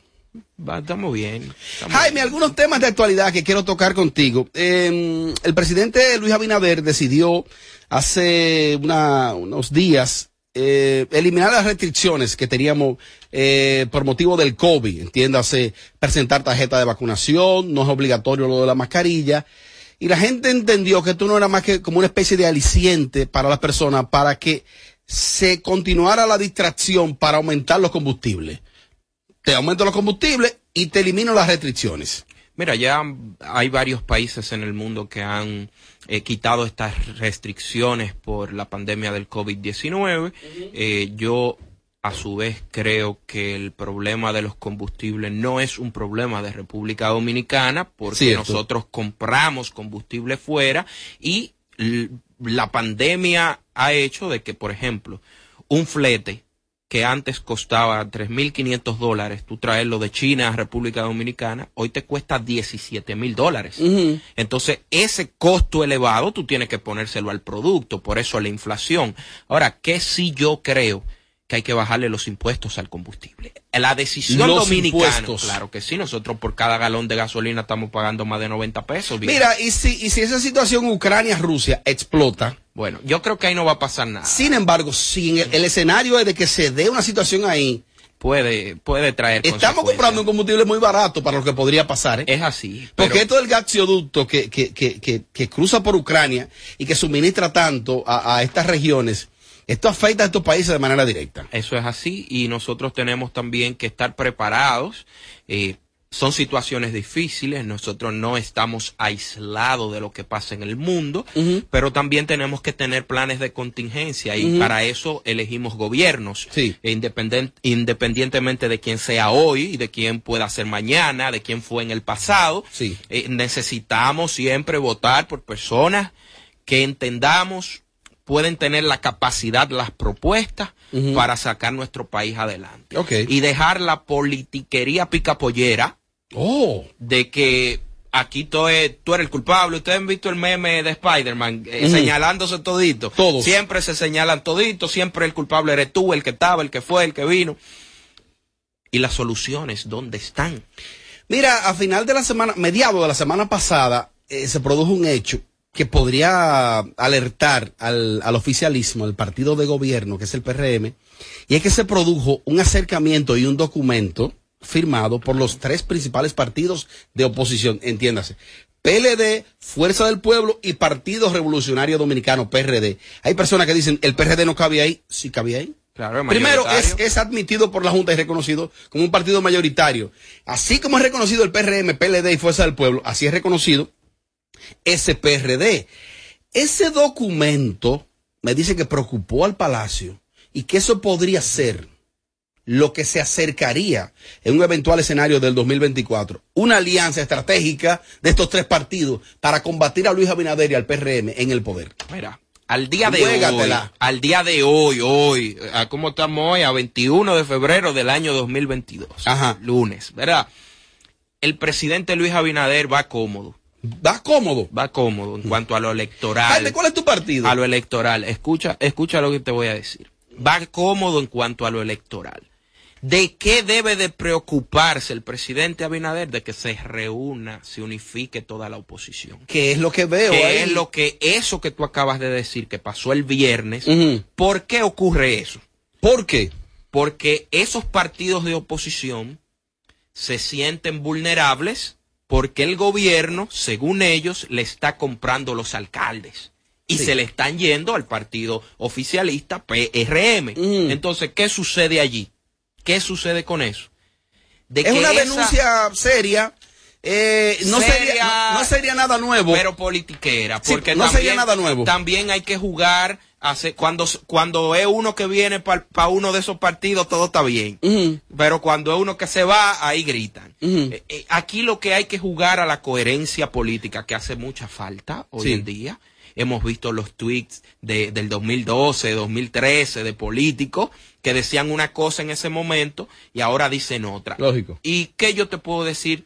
Va, estamos bien. estamos Jaime, algunos temas de actualidad que quiero tocar contigo. Eh, el presidente Luis Abinader decidió hace una- unos días eh, eliminar las restricciones que teníamos eh, por motivo del COVID. Entiéndase, presentar tarjeta de vacunación, no es obligatorio lo de la mascarilla. Y la gente entendió que esto no era más que como una especie de aliciente para las personas para que se continuara la distracción para aumentar los combustibles. Te aumento los combustibles y te elimino las restricciones. Mira, ya hay varios países en el mundo que han eh, quitado estas restricciones por la pandemia del COVID-19. Eh, yo, a su vez, creo que el problema de los combustibles no es un problema de República Dominicana, porque Cierto. nosotros compramos combustible fuera y la pandemia ha hecho de que, por ejemplo, un flete que antes costaba 3.500 dólares, tú traerlo de China a República Dominicana, hoy te cuesta 17 mil dólares. Entonces, ese costo elevado tú tienes que ponérselo al producto, por eso la inflación. Ahora, ¿qué sí yo creo? Que hay que bajarle los impuestos al combustible. La decisión Los dominicana, impuestos. claro que sí, nosotros por cada galón de gasolina estamos pagando más de 90 pesos. Mira, y si, y si esa situación Ucrania-Rusia explota. Bueno, yo creo que ahí no va a pasar nada. Sin embargo, si el, el escenario es de que se dé una situación ahí, puede, puede traer Estamos comprando un combustible muy barato para lo que podría pasar. ¿eh? Es así. Porque esto del gasoducto que, que, que, que, que cruza por Ucrania y que suministra tanto a, a estas regiones, esto afecta a estos países de manera directa. Eso es así y nosotros tenemos también que estar preparados. eh, son situaciones difíciles, nosotros no estamos aislados de lo que pasa en el mundo, pero también tenemos que tener planes de contingencia y para eso elegimos gobiernos, Sí. E independientemente de quién sea hoy y de quién pueda ser mañana, de quién fue en el pasado. Sí. Eh, necesitamos siempre votar por personas que entendamos pueden tener la capacidad, las propuestas para sacar nuestro país adelante. Y dejar la politiquería picapollera Oh. de que aquí tú, es- tú eres el culpable. Ustedes han visto el meme de Spider-Man eh, señalándose todito. Todos. Siempre se señalan todito, siempre el culpable eres tú, el que estaba, el que fue, el que vino. ¿Y las soluciones dónde están? Mira, a final de la semana, mediado de la semana pasada, eh, se produjo un hecho que podría alertar al, al oficialismo, al partido de gobierno, que es el PRM, y es que se produjo un acercamiento y un documento firmado por los tres principales partidos de oposición, entiéndase. PLD, Fuerza del Pueblo y Partido Revolucionario Dominicano, PRD. Hay personas que dicen, el PRD no cabía ahí. Sí cabía ahí. Claro, Primero, es, es admitido por la Junta y reconocido como un partido mayoritario. Así como es reconocido el PRM, PLD y Fuerza del Pueblo, así es reconocido ese PRD. Ese documento me dice que preocupó al Palacio y que eso podría ser lo que se acercaría en un eventual escenario del 2024, una alianza estratégica de estos tres partidos para combatir a Luis Abinader y al PRM en el poder. Mira, al día de hoy, al día de hoy, hoy, a cómo estamos hoy, a 21 de febrero del año 2022, lunes, ¿verdad? El presidente Luis Abinader va cómodo. ¿Va cómodo? Va cómodo en cuanto a lo electoral. ¿cuál es tu partido? A lo electoral. Escucha, escucha lo que te voy a decir. Va cómodo en cuanto a lo electoral. ¿De qué debe de preocuparse el presidente Abinader? De que se reúna, se unifique toda la oposición. ¿Qué es lo que veo ¿Qué ahí? es lo que, eso que tú acabas de decir, que pasó el viernes? ¿Por qué ocurre eso? ¿Por qué? Porque esos partidos de oposición se sienten vulnerables porque el gobierno, según ellos, le está comprando los alcaldes. Y Sí. se le están yendo al partido oficialista PRM. Entonces, ¿qué sucede allí? ¿Qué sucede con eso? De es que una esa- denuncia seria. eh, no, Seria, sería, no, no sería nada nuevo. pero politiquera, Sí, porque no también, sería nada nuevo. También hay que jugar, hace, cuando, cuando es uno que viene para uno de esos partidos, todo está bien. Pero cuando es uno que se va, ahí gritan. Eh, eh, aquí lo que hay que jugar a la coherencia política, que hace mucha falta hoy Sí. en día. Hemos visto los tweets de, del 2012, 2013 de políticos que decían una cosa en ese momento y ahora dicen otra. Lógico. ¿Y qué yo te puedo decir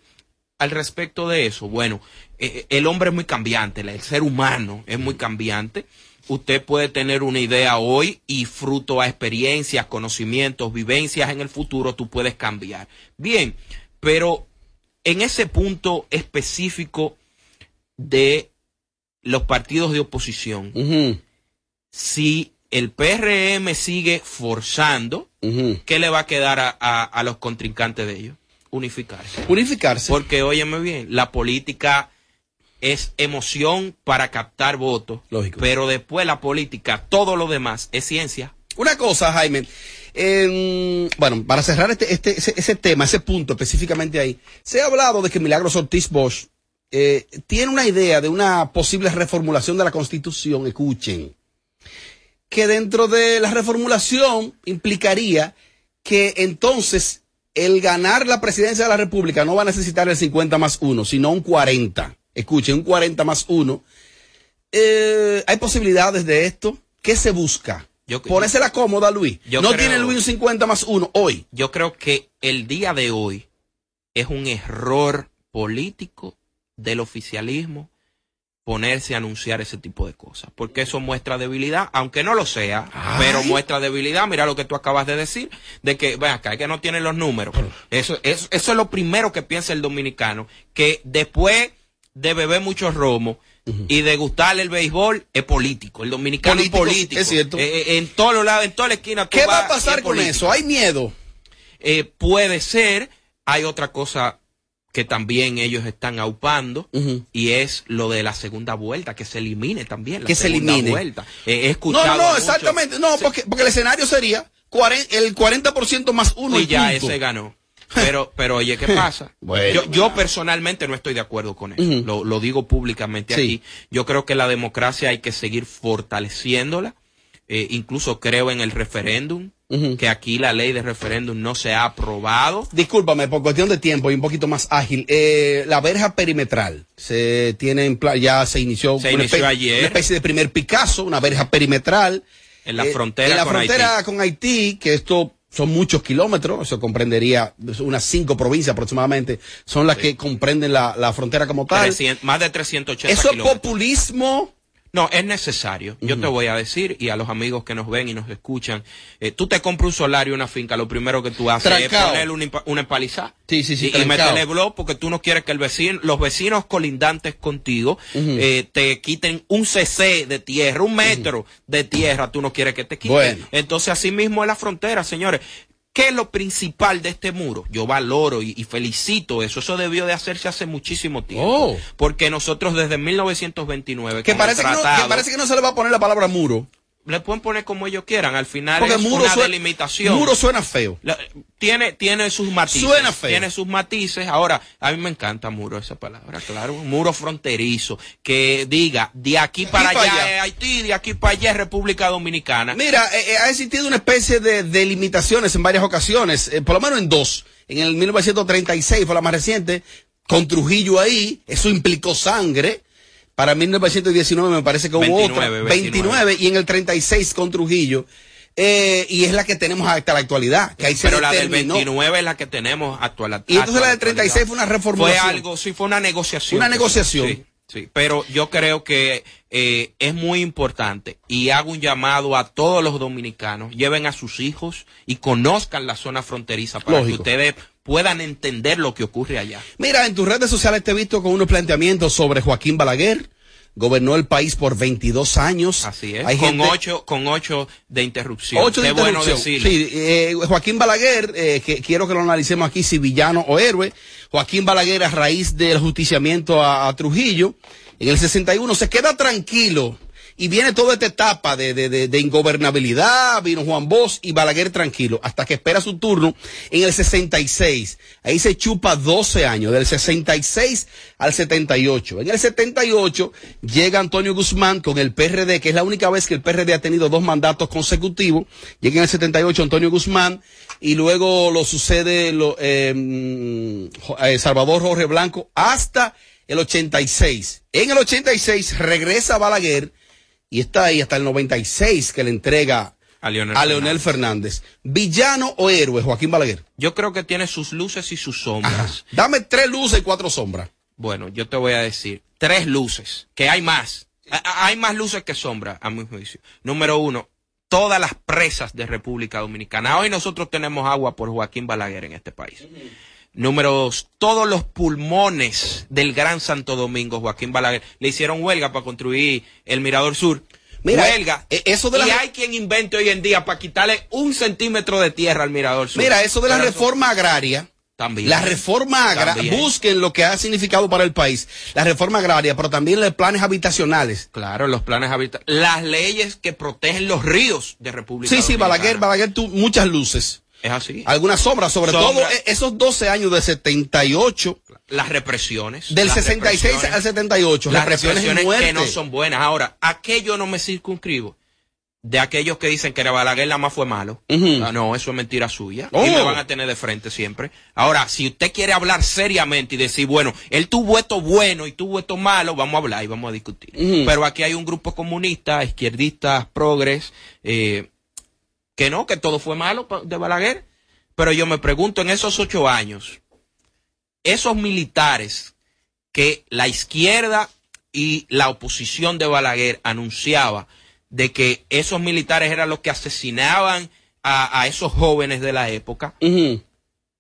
al respecto de eso? Bueno, eh, el hombre es muy cambiante, el ser humano es muy cambiante. Usted puede tener una idea hoy y fruto a experiencias, conocimientos, vivencias en el futuro, tú puedes cambiar. Bien, pero en ese punto específico de los partidos de oposición, si el PRM sigue forzando, ¿qué le va a quedar a, a- a los contrincantes de ellos? Unificarse. Unificarse. Porque, óyeme bien, la política es emoción para captar votos. Lógico. Pero después la política, todo lo demás es ciencia. Una cosa, Jaime. eh, bueno, para cerrar este, este, ese, ese tema, ese punto específicamente ahí, se ha hablado de que Milagros Ortiz Bosch eh, tiene una idea de una posible reformulación de la Constitución. Escuchen. Que dentro de la reformulación implicaría que entonces el ganar la presidencia de la República no va a necesitar el 50 más 1, sino un 40. Escuchen, un 40 más 1. Eh, ¿Hay posibilidades de esto? ¿Qué se busca? Yo- Ponerse la cómoda, Luis. Yo no creo- tiene Luis un 50 más 1 hoy. Yo creo que el día de hoy es un error político del oficialismo ponerse a anunciar ese tipo de cosas, porque eso muestra debilidad, aunque no lo sea, pero muestra debilidad. Mira lo que tú acabas de decir, de que, ven acá, es que no tienen los números. Eso, eso, eso es lo primero que piensa el dominicano, que después de beber mucho romo y de gustarle el béisbol, es político. El dominicano Político, es político. es cierto. Eh, eh, en todos los lados, en toda la esquina. ¿Qué va a pasar y con político. eso? ¿Hay miedo? Eh, puede ser. Hay otra cosa que también ellos están aupando y es lo de la segunda vuelta, que se elimine también la Que se segunda elimine. vuelta. Eh, he No, escuchado no, no, mucho- exactamente. No, porque, porque el escenario sería el 40% más 1 y ya ese ganó. Pero, pero oye, ¿qué pasa? Bueno. yo, yo personalmente no estoy de acuerdo con eso. Lo, lo digo públicamente Sí. aquí. Yo creo que la democracia hay que seguir fortaleciéndola. Eh, incluso creo en el referéndum, que aquí la ley de referéndum no se ha aprobado. Discúlpame, por cuestión de tiempo y un poquito más ágil. Eh, la verja perimetral se tiene en ya se inició, Se una, inició espe- ayer. una especie de primer Picasso, una verja perimetral. En la Eh, frontera en la con frontera Haití. con Haití, que esto son muchos kilómetros, eso comprendería unas cinco provincias aproximadamente, son las que comprenden la, la frontera como tal. 300 más de 380 Eso es populismo No, es necesario. Yo te voy a decir, y a los amigos que nos ven y nos escuchan, eh, tú te compras un solar y una finca, lo primero que tú haces Trancao. es ponerle una, una empalizada. Sí, sí, sí, Y, y meterle blog porque tú no quieres que el vecino, los vecinos colindantes contigo eh, te quiten un cc de tierra, un metro de tierra, tú no quieres que te quiten. Bueno. Entonces, así mismo es la frontera, señores. ¿Qué es lo principal de este muro? Yo valoro y, y felicito eso. Eso debió de hacerse hace muchísimo tiempo. Oh. Porque nosotros desde 1929... Que parece que, no, que parece que no se le va a poner la palabra muro. Le pueden poner como ellos quieran. Al final Porque es muro una suena- delimitación. Muro suena feo. La- tiene, tiene sus matices. Suena feo. Tiene sus matices. Ahora, a mí me encanta muro esa palabra, claro. Muro fronterizo. Que diga, de aquí para allá. es Haití, de aquí para allá es República Dominicana. Mira, eh, eh, ha existido una especie de delimitaciones en varias ocasiones, eh, por lo menos en dos. En el 1936 fue la más reciente, con Trujillo ahí, eso implicó sangre. Para 1919 me parece que hubo 29, otra, 29, y en el 36 con Trujillo. Eh, y es la que tenemos hasta la actualidad, que ahí se Pero la del determinó. 29 es la que tenemos actual. Y entonces la del actualidad. 36 fue una Fue reformulación. algo, sí, fue una negociación. Una negociación. Sí, sí. Pero yo creo que eh, es muy importante y hago un llamado a todos los dominicanos, lleven a sus hijos y conozcan la zona fronteriza para Lógico. que ustedes puedan entender lo que ocurre allá. Mira, en tus redes sociales te he visto con unos planteamientos sobre Joaquín Balaguer. Gobernó el país por 22 años. Así es. Hay con gente- ocho, con ocho de interrupción. Ocho de Qué bueno interrupción. decirlo. Sí, eh, Joaquín Balaguer, eh, que quiero que lo analicemos aquí, si villano o héroe. Joaquín Balaguer, a raíz del justiciamiento a, a Trujillo, en el 61 se queda tranquilo. Y viene toda esta etapa de, de, de, de ingobernabilidad, vino Juan Bosch y Balaguer tranquilo, hasta que espera su turno en el 66. Ahí se chupa 12 años, del 66 al 78. En el 78 llega Antonio Guzmán con el PRD, que es la única vez que el PRD ha tenido dos mandatos consecutivos. Llega en el 78 Antonio Guzmán y luego lo sucede lo, Jo- eh, Salvador Jorge Blanco hasta el 86. En el 86 regresa Balaguer y está ahí hasta el 96 que le entrega A Leonel, a Leonel Fernández. ¿Villano o héroe, Joaquín Balaguer? Yo creo que tiene sus luces y sus sombras. Dame tres luces y cuatro sombras. Bueno, yo te voy a decir tres luces, que hay más. A- Hay más luces que sombras, a mi juicio. Número uno, todas las presas de República Dominicana. Hoy nosotros tenemos agua por Joaquín Balaguer en este país. Dos, todos los pulmones del Gran Santo Domingo, Joaquín Balaguer, le hicieron huelga para construir el Mirador Sur. Mira, huelga. eh, eso de la y hay quien invente hoy en día para quitarle un centímetro de tierra al Mirador Sur. Mira, eso de la Pero reforma agraria. También. La reforma agraria, busquen lo que ha significado para el país. La reforma agraria, pero también los planes habitacionales. Claro, los planes habitacionales. Las leyes que protegen los ríos de República Sí, sí. Balaguer, Balaguer, tú, muchas luces. Es así. Algunas sombras, sobre Sombras. todo eh, esos 12 años de 78, Las represiones. del las 66 represiones. al 78, Las represiones, que no son buenas. Ahora, aquello no me circunscribo. De aquellos que dicen que Balaguer la más fue malo. Ah, no, eso es mentira suya. Oh. Y me van a tener de frente siempre. Ahora, si usted quiere hablar seriamente y decir, bueno, él tuvo esto bueno y tuvo esto malo, vamos a hablar y vamos a discutir. Pero aquí hay un grupo comunista, izquierdistas, progres, eh, que no, que todo fue malo de Balaguer. Pero yo me pregunto, en esos ocho años, esos militares que la izquierda y la oposición de Balaguer anunciaba de que esos militares eran los que asesinaban a, a esos jóvenes de la época,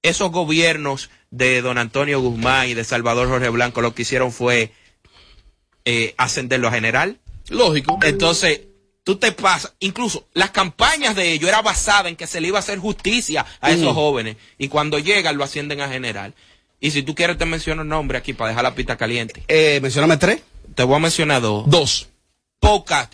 esos gobiernos de don Antonio Guzmán y de Salvador Jorge Blanco lo que hicieron fue eh, ascenderlo a general. Lógico. Entonces, tú te pasas, incluso las campañas de ellos era basada en que se le iba a hacer justicia a esos jóvenes y cuando llegan lo ascienden a general. Y si tú quieres te menciono el nombre aquí para dejar la pista caliente. Eh, mencióname tres. Te voy a mencionar dos. Dos. Pocat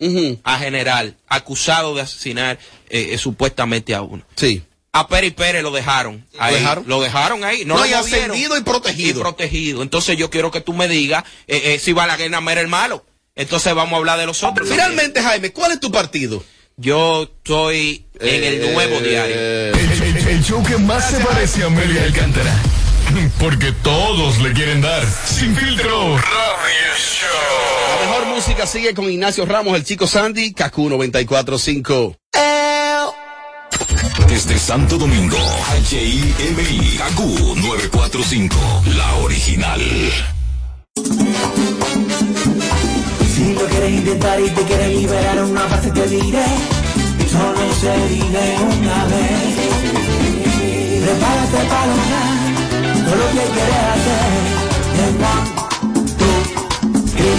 Ujú. a general, acusado de asesinar eh, eh, supuestamente a uno. Sí. A Peri Pérez lo dejaron. Ahí, dejaron? Lo dejaron ahí. No, No, lo y ascendido y protegido. Y protegido. Entonces yo quiero que tú me digas eh, eh, si Balaguer nada más era el malo. Entonces vamos a hablar de los otros. Finalmente, Jaime, ¿cuál es tu partido? Yo estoy en el nuevo Eh, diario. El, el- el show que más se parece a Amelia Alcántara. Porque todos le quieren dar. Sin filtro. Radio Show. La mejor música sigue con Ignacio Ramos, el chico Sandy, Kaku 945. Desde Santo Domingo, HIMI, KQ 945, la original. Lo quieres intentar y te quieres liberar una parte te diré, solo se vive una vez. Prepárate para lograr todo lo que quieres hacer. En one, two, three,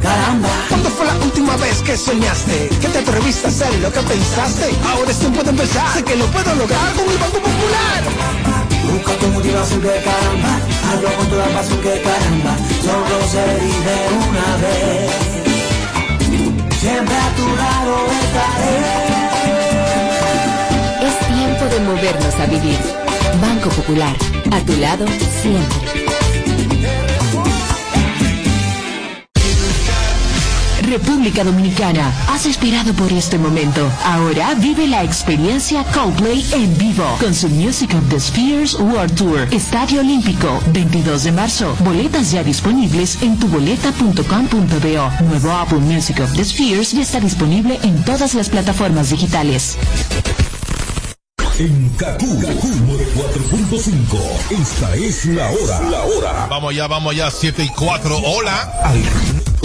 caramba. ¿Cuándo fue la última vez que soñaste? Que te atreviste a hacer lo que pensaste. Ahora es tiempo empezar. Sé que lo puedo lograr con el Banco Popular. Busca tu motivación que caramba, hazlo con toda pasión que caramba, solo se vive una vez. Siempre a tu lado estaré. Es tiempo de movernos a vivir. Banco Popular, a tu lado siempre. República Dominicana, has esperado por este momento. Ahora vive la experiencia Coldplay en vivo con su Music of the Spheres World Tour. Estadio Olímpico, 22 de marzo. Boletas ya disponibles en tuboleta.com.do. Nuevo álbum Music of the Spheres ya está disponible en todas las plataformas digitales. En Kaku, Kaku 4.5. Esta es la hora. La hora. Vamos ya, vamos ya, 7 y 4. Hola.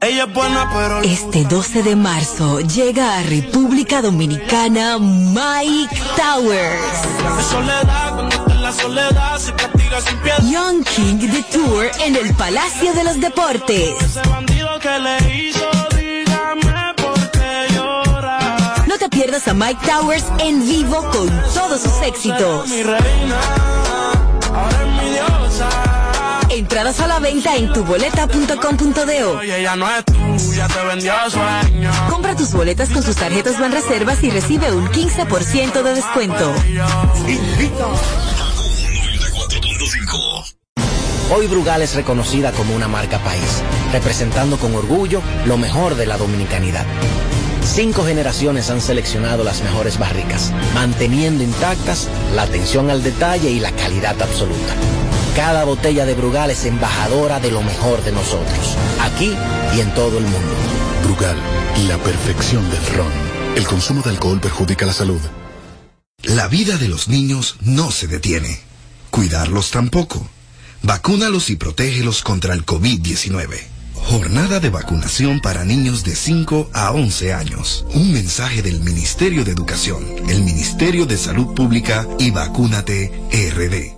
Este 12 de marzo llega a República Dominicana Mike Towers. Young King The Tour en el Palacio de los Deportes. No te pierdas a Mike Towers en vivo con todos sus éxitos. Entradas a la venta en tuboleta.com.do. Compra tus boletas con sus tarjetas Banreservas y recibe un 15% de descuento. Hoy Brugal es reconocida como una marca país, representando con orgullo lo mejor de la dominicanidad. Cinco generaciones han seleccionado las mejores barricas, manteniendo intactas la atención al detalle y la calidad absoluta. Cada botella de Brugal es embajadora de lo mejor de nosotros, aquí y en todo el mundo. Brugal, la perfección del ron. El consumo de alcohol perjudica la salud. La vida de los niños no se detiene. Cuidarlos tampoco. Vacúnalos y protégelos contra el COVID-19. Jornada de vacunación para niños de 5 a 11 años. Un mensaje del Ministerio de Educación, el Ministerio de Salud Pública y Vacúnate RD.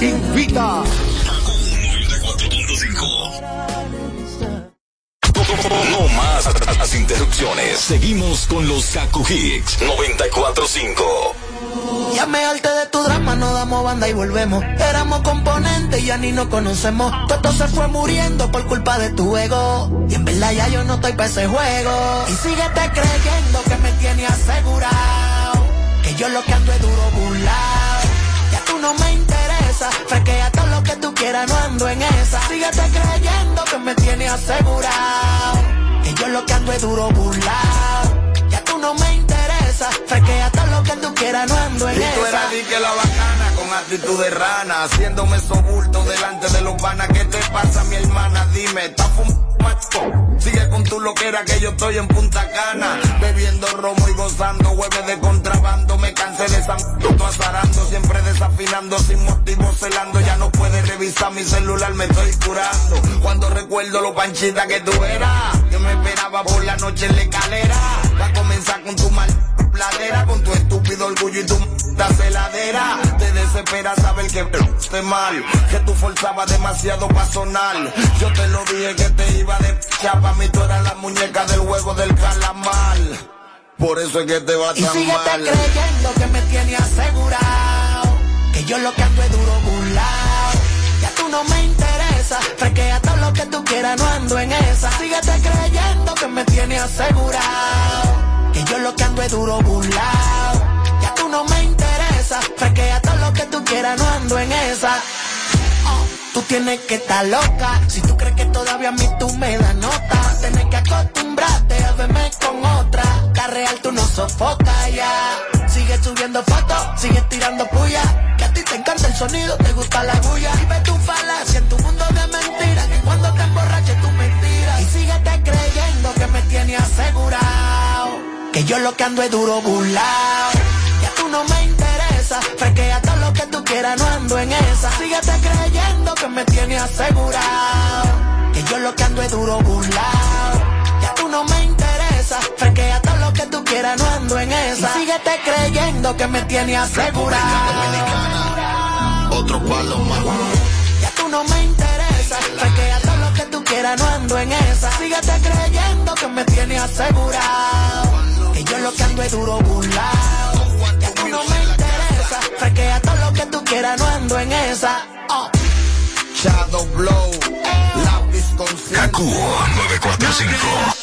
Invita. No más las interrupciones. Seguimos con los Kaku Hicks 945. Ya me harté de tu drama, no damos banda y volvemos. Éramos componentes y ya ni nos conocemos. Todo se fue muriendo por culpa de tu ego. Y en verdad ya yo no estoy para ese juego. Y síguete creyendo que me tiene asegurado. Que yo lo que ando es duro burlado. Ya tú no me interesa. Fresquea todo lo que tú quieras, no ando en esa. Síguete creyendo que me tiene asegurado. Que yo lo que ando es duro burlado. Ya tú no me interesa. Fresquea todo lo que tú quieras, no ando en Y tú esa. eras di que la bacana con actitud de rana, haciéndome sobulto delante de los panas. ¿Qué te pasa, mi hermana? Dime, ¿estás? Sigue con tu loquera que yo estoy en Punta Cana, bebiendo romo y gozando, hueves de contrabando. Esa m- azarando, siempre desafinando, sin motivo celando. Ya no puedes revisar mi celular, me estoy curando. Cuando recuerdo lo panchita que tú eras, que me esperaba por la noche en la escalera. Va a comenzar con tu mal pladera, con tu estúpido orgullo y tu celadera. Te desespera saber que esté mal, que tú forzabas demasiado pa' sonar. Yo te lo dije que te iba de chapa, mí tú eras la muñeca del juego del calamar. Por eso es que te va Y tan síguete mal. creyendo que me tiene asegurado. Que yo lo que ando es duro burlado. Ya tú no me interesa. Fresquea todo lo que tú quieras, no ando en esa. Síguete creyendo que me tiene asegurado. Que yo lo que ando es duro burlado. Ya tú no me interesa. Fresquea todo lo que tú quieras, no ando en esa. Oh, Tú tienes que estar loca. Si tú crees que todavía a mí tú me das nota, tienes que acostumbrarte a verme con otra. La real tú no sofocas ya. Sigue subiendo fotos, sigue tirando puya. Que a ti te encanta el sonido, te gusta la bulla. Y ve tu falacia en tu mundo de mentiras. Que cuando te emborraches tú mentiras. Y síguete creyendo que me tiene asegurado. Que yo lo que ando es duro burlao. Ya tú no me interesa. Fresquea todo lo que tú quieras, no ando en esa. Síguete creyendo que me tiene asegurado. Que yo lo que ando es duro burlao. Ya tú no me interesa. Fresquea todo lo que tú quieras, no ando en esa. Y síguete creyendo que me tiene asegurado. Otro palo más. Ya tú no me interesa. Fresquea todo lo que tú quieras, no ando en esa. Síguete creyendo que me tiene asegurado. Que yo lo que ando es duro burlao. Ya tú no me interesa. Fresquea todo lo que tú quieras, no ando en esa. Oh. Shadow Blow, lápiz con Kaku 945.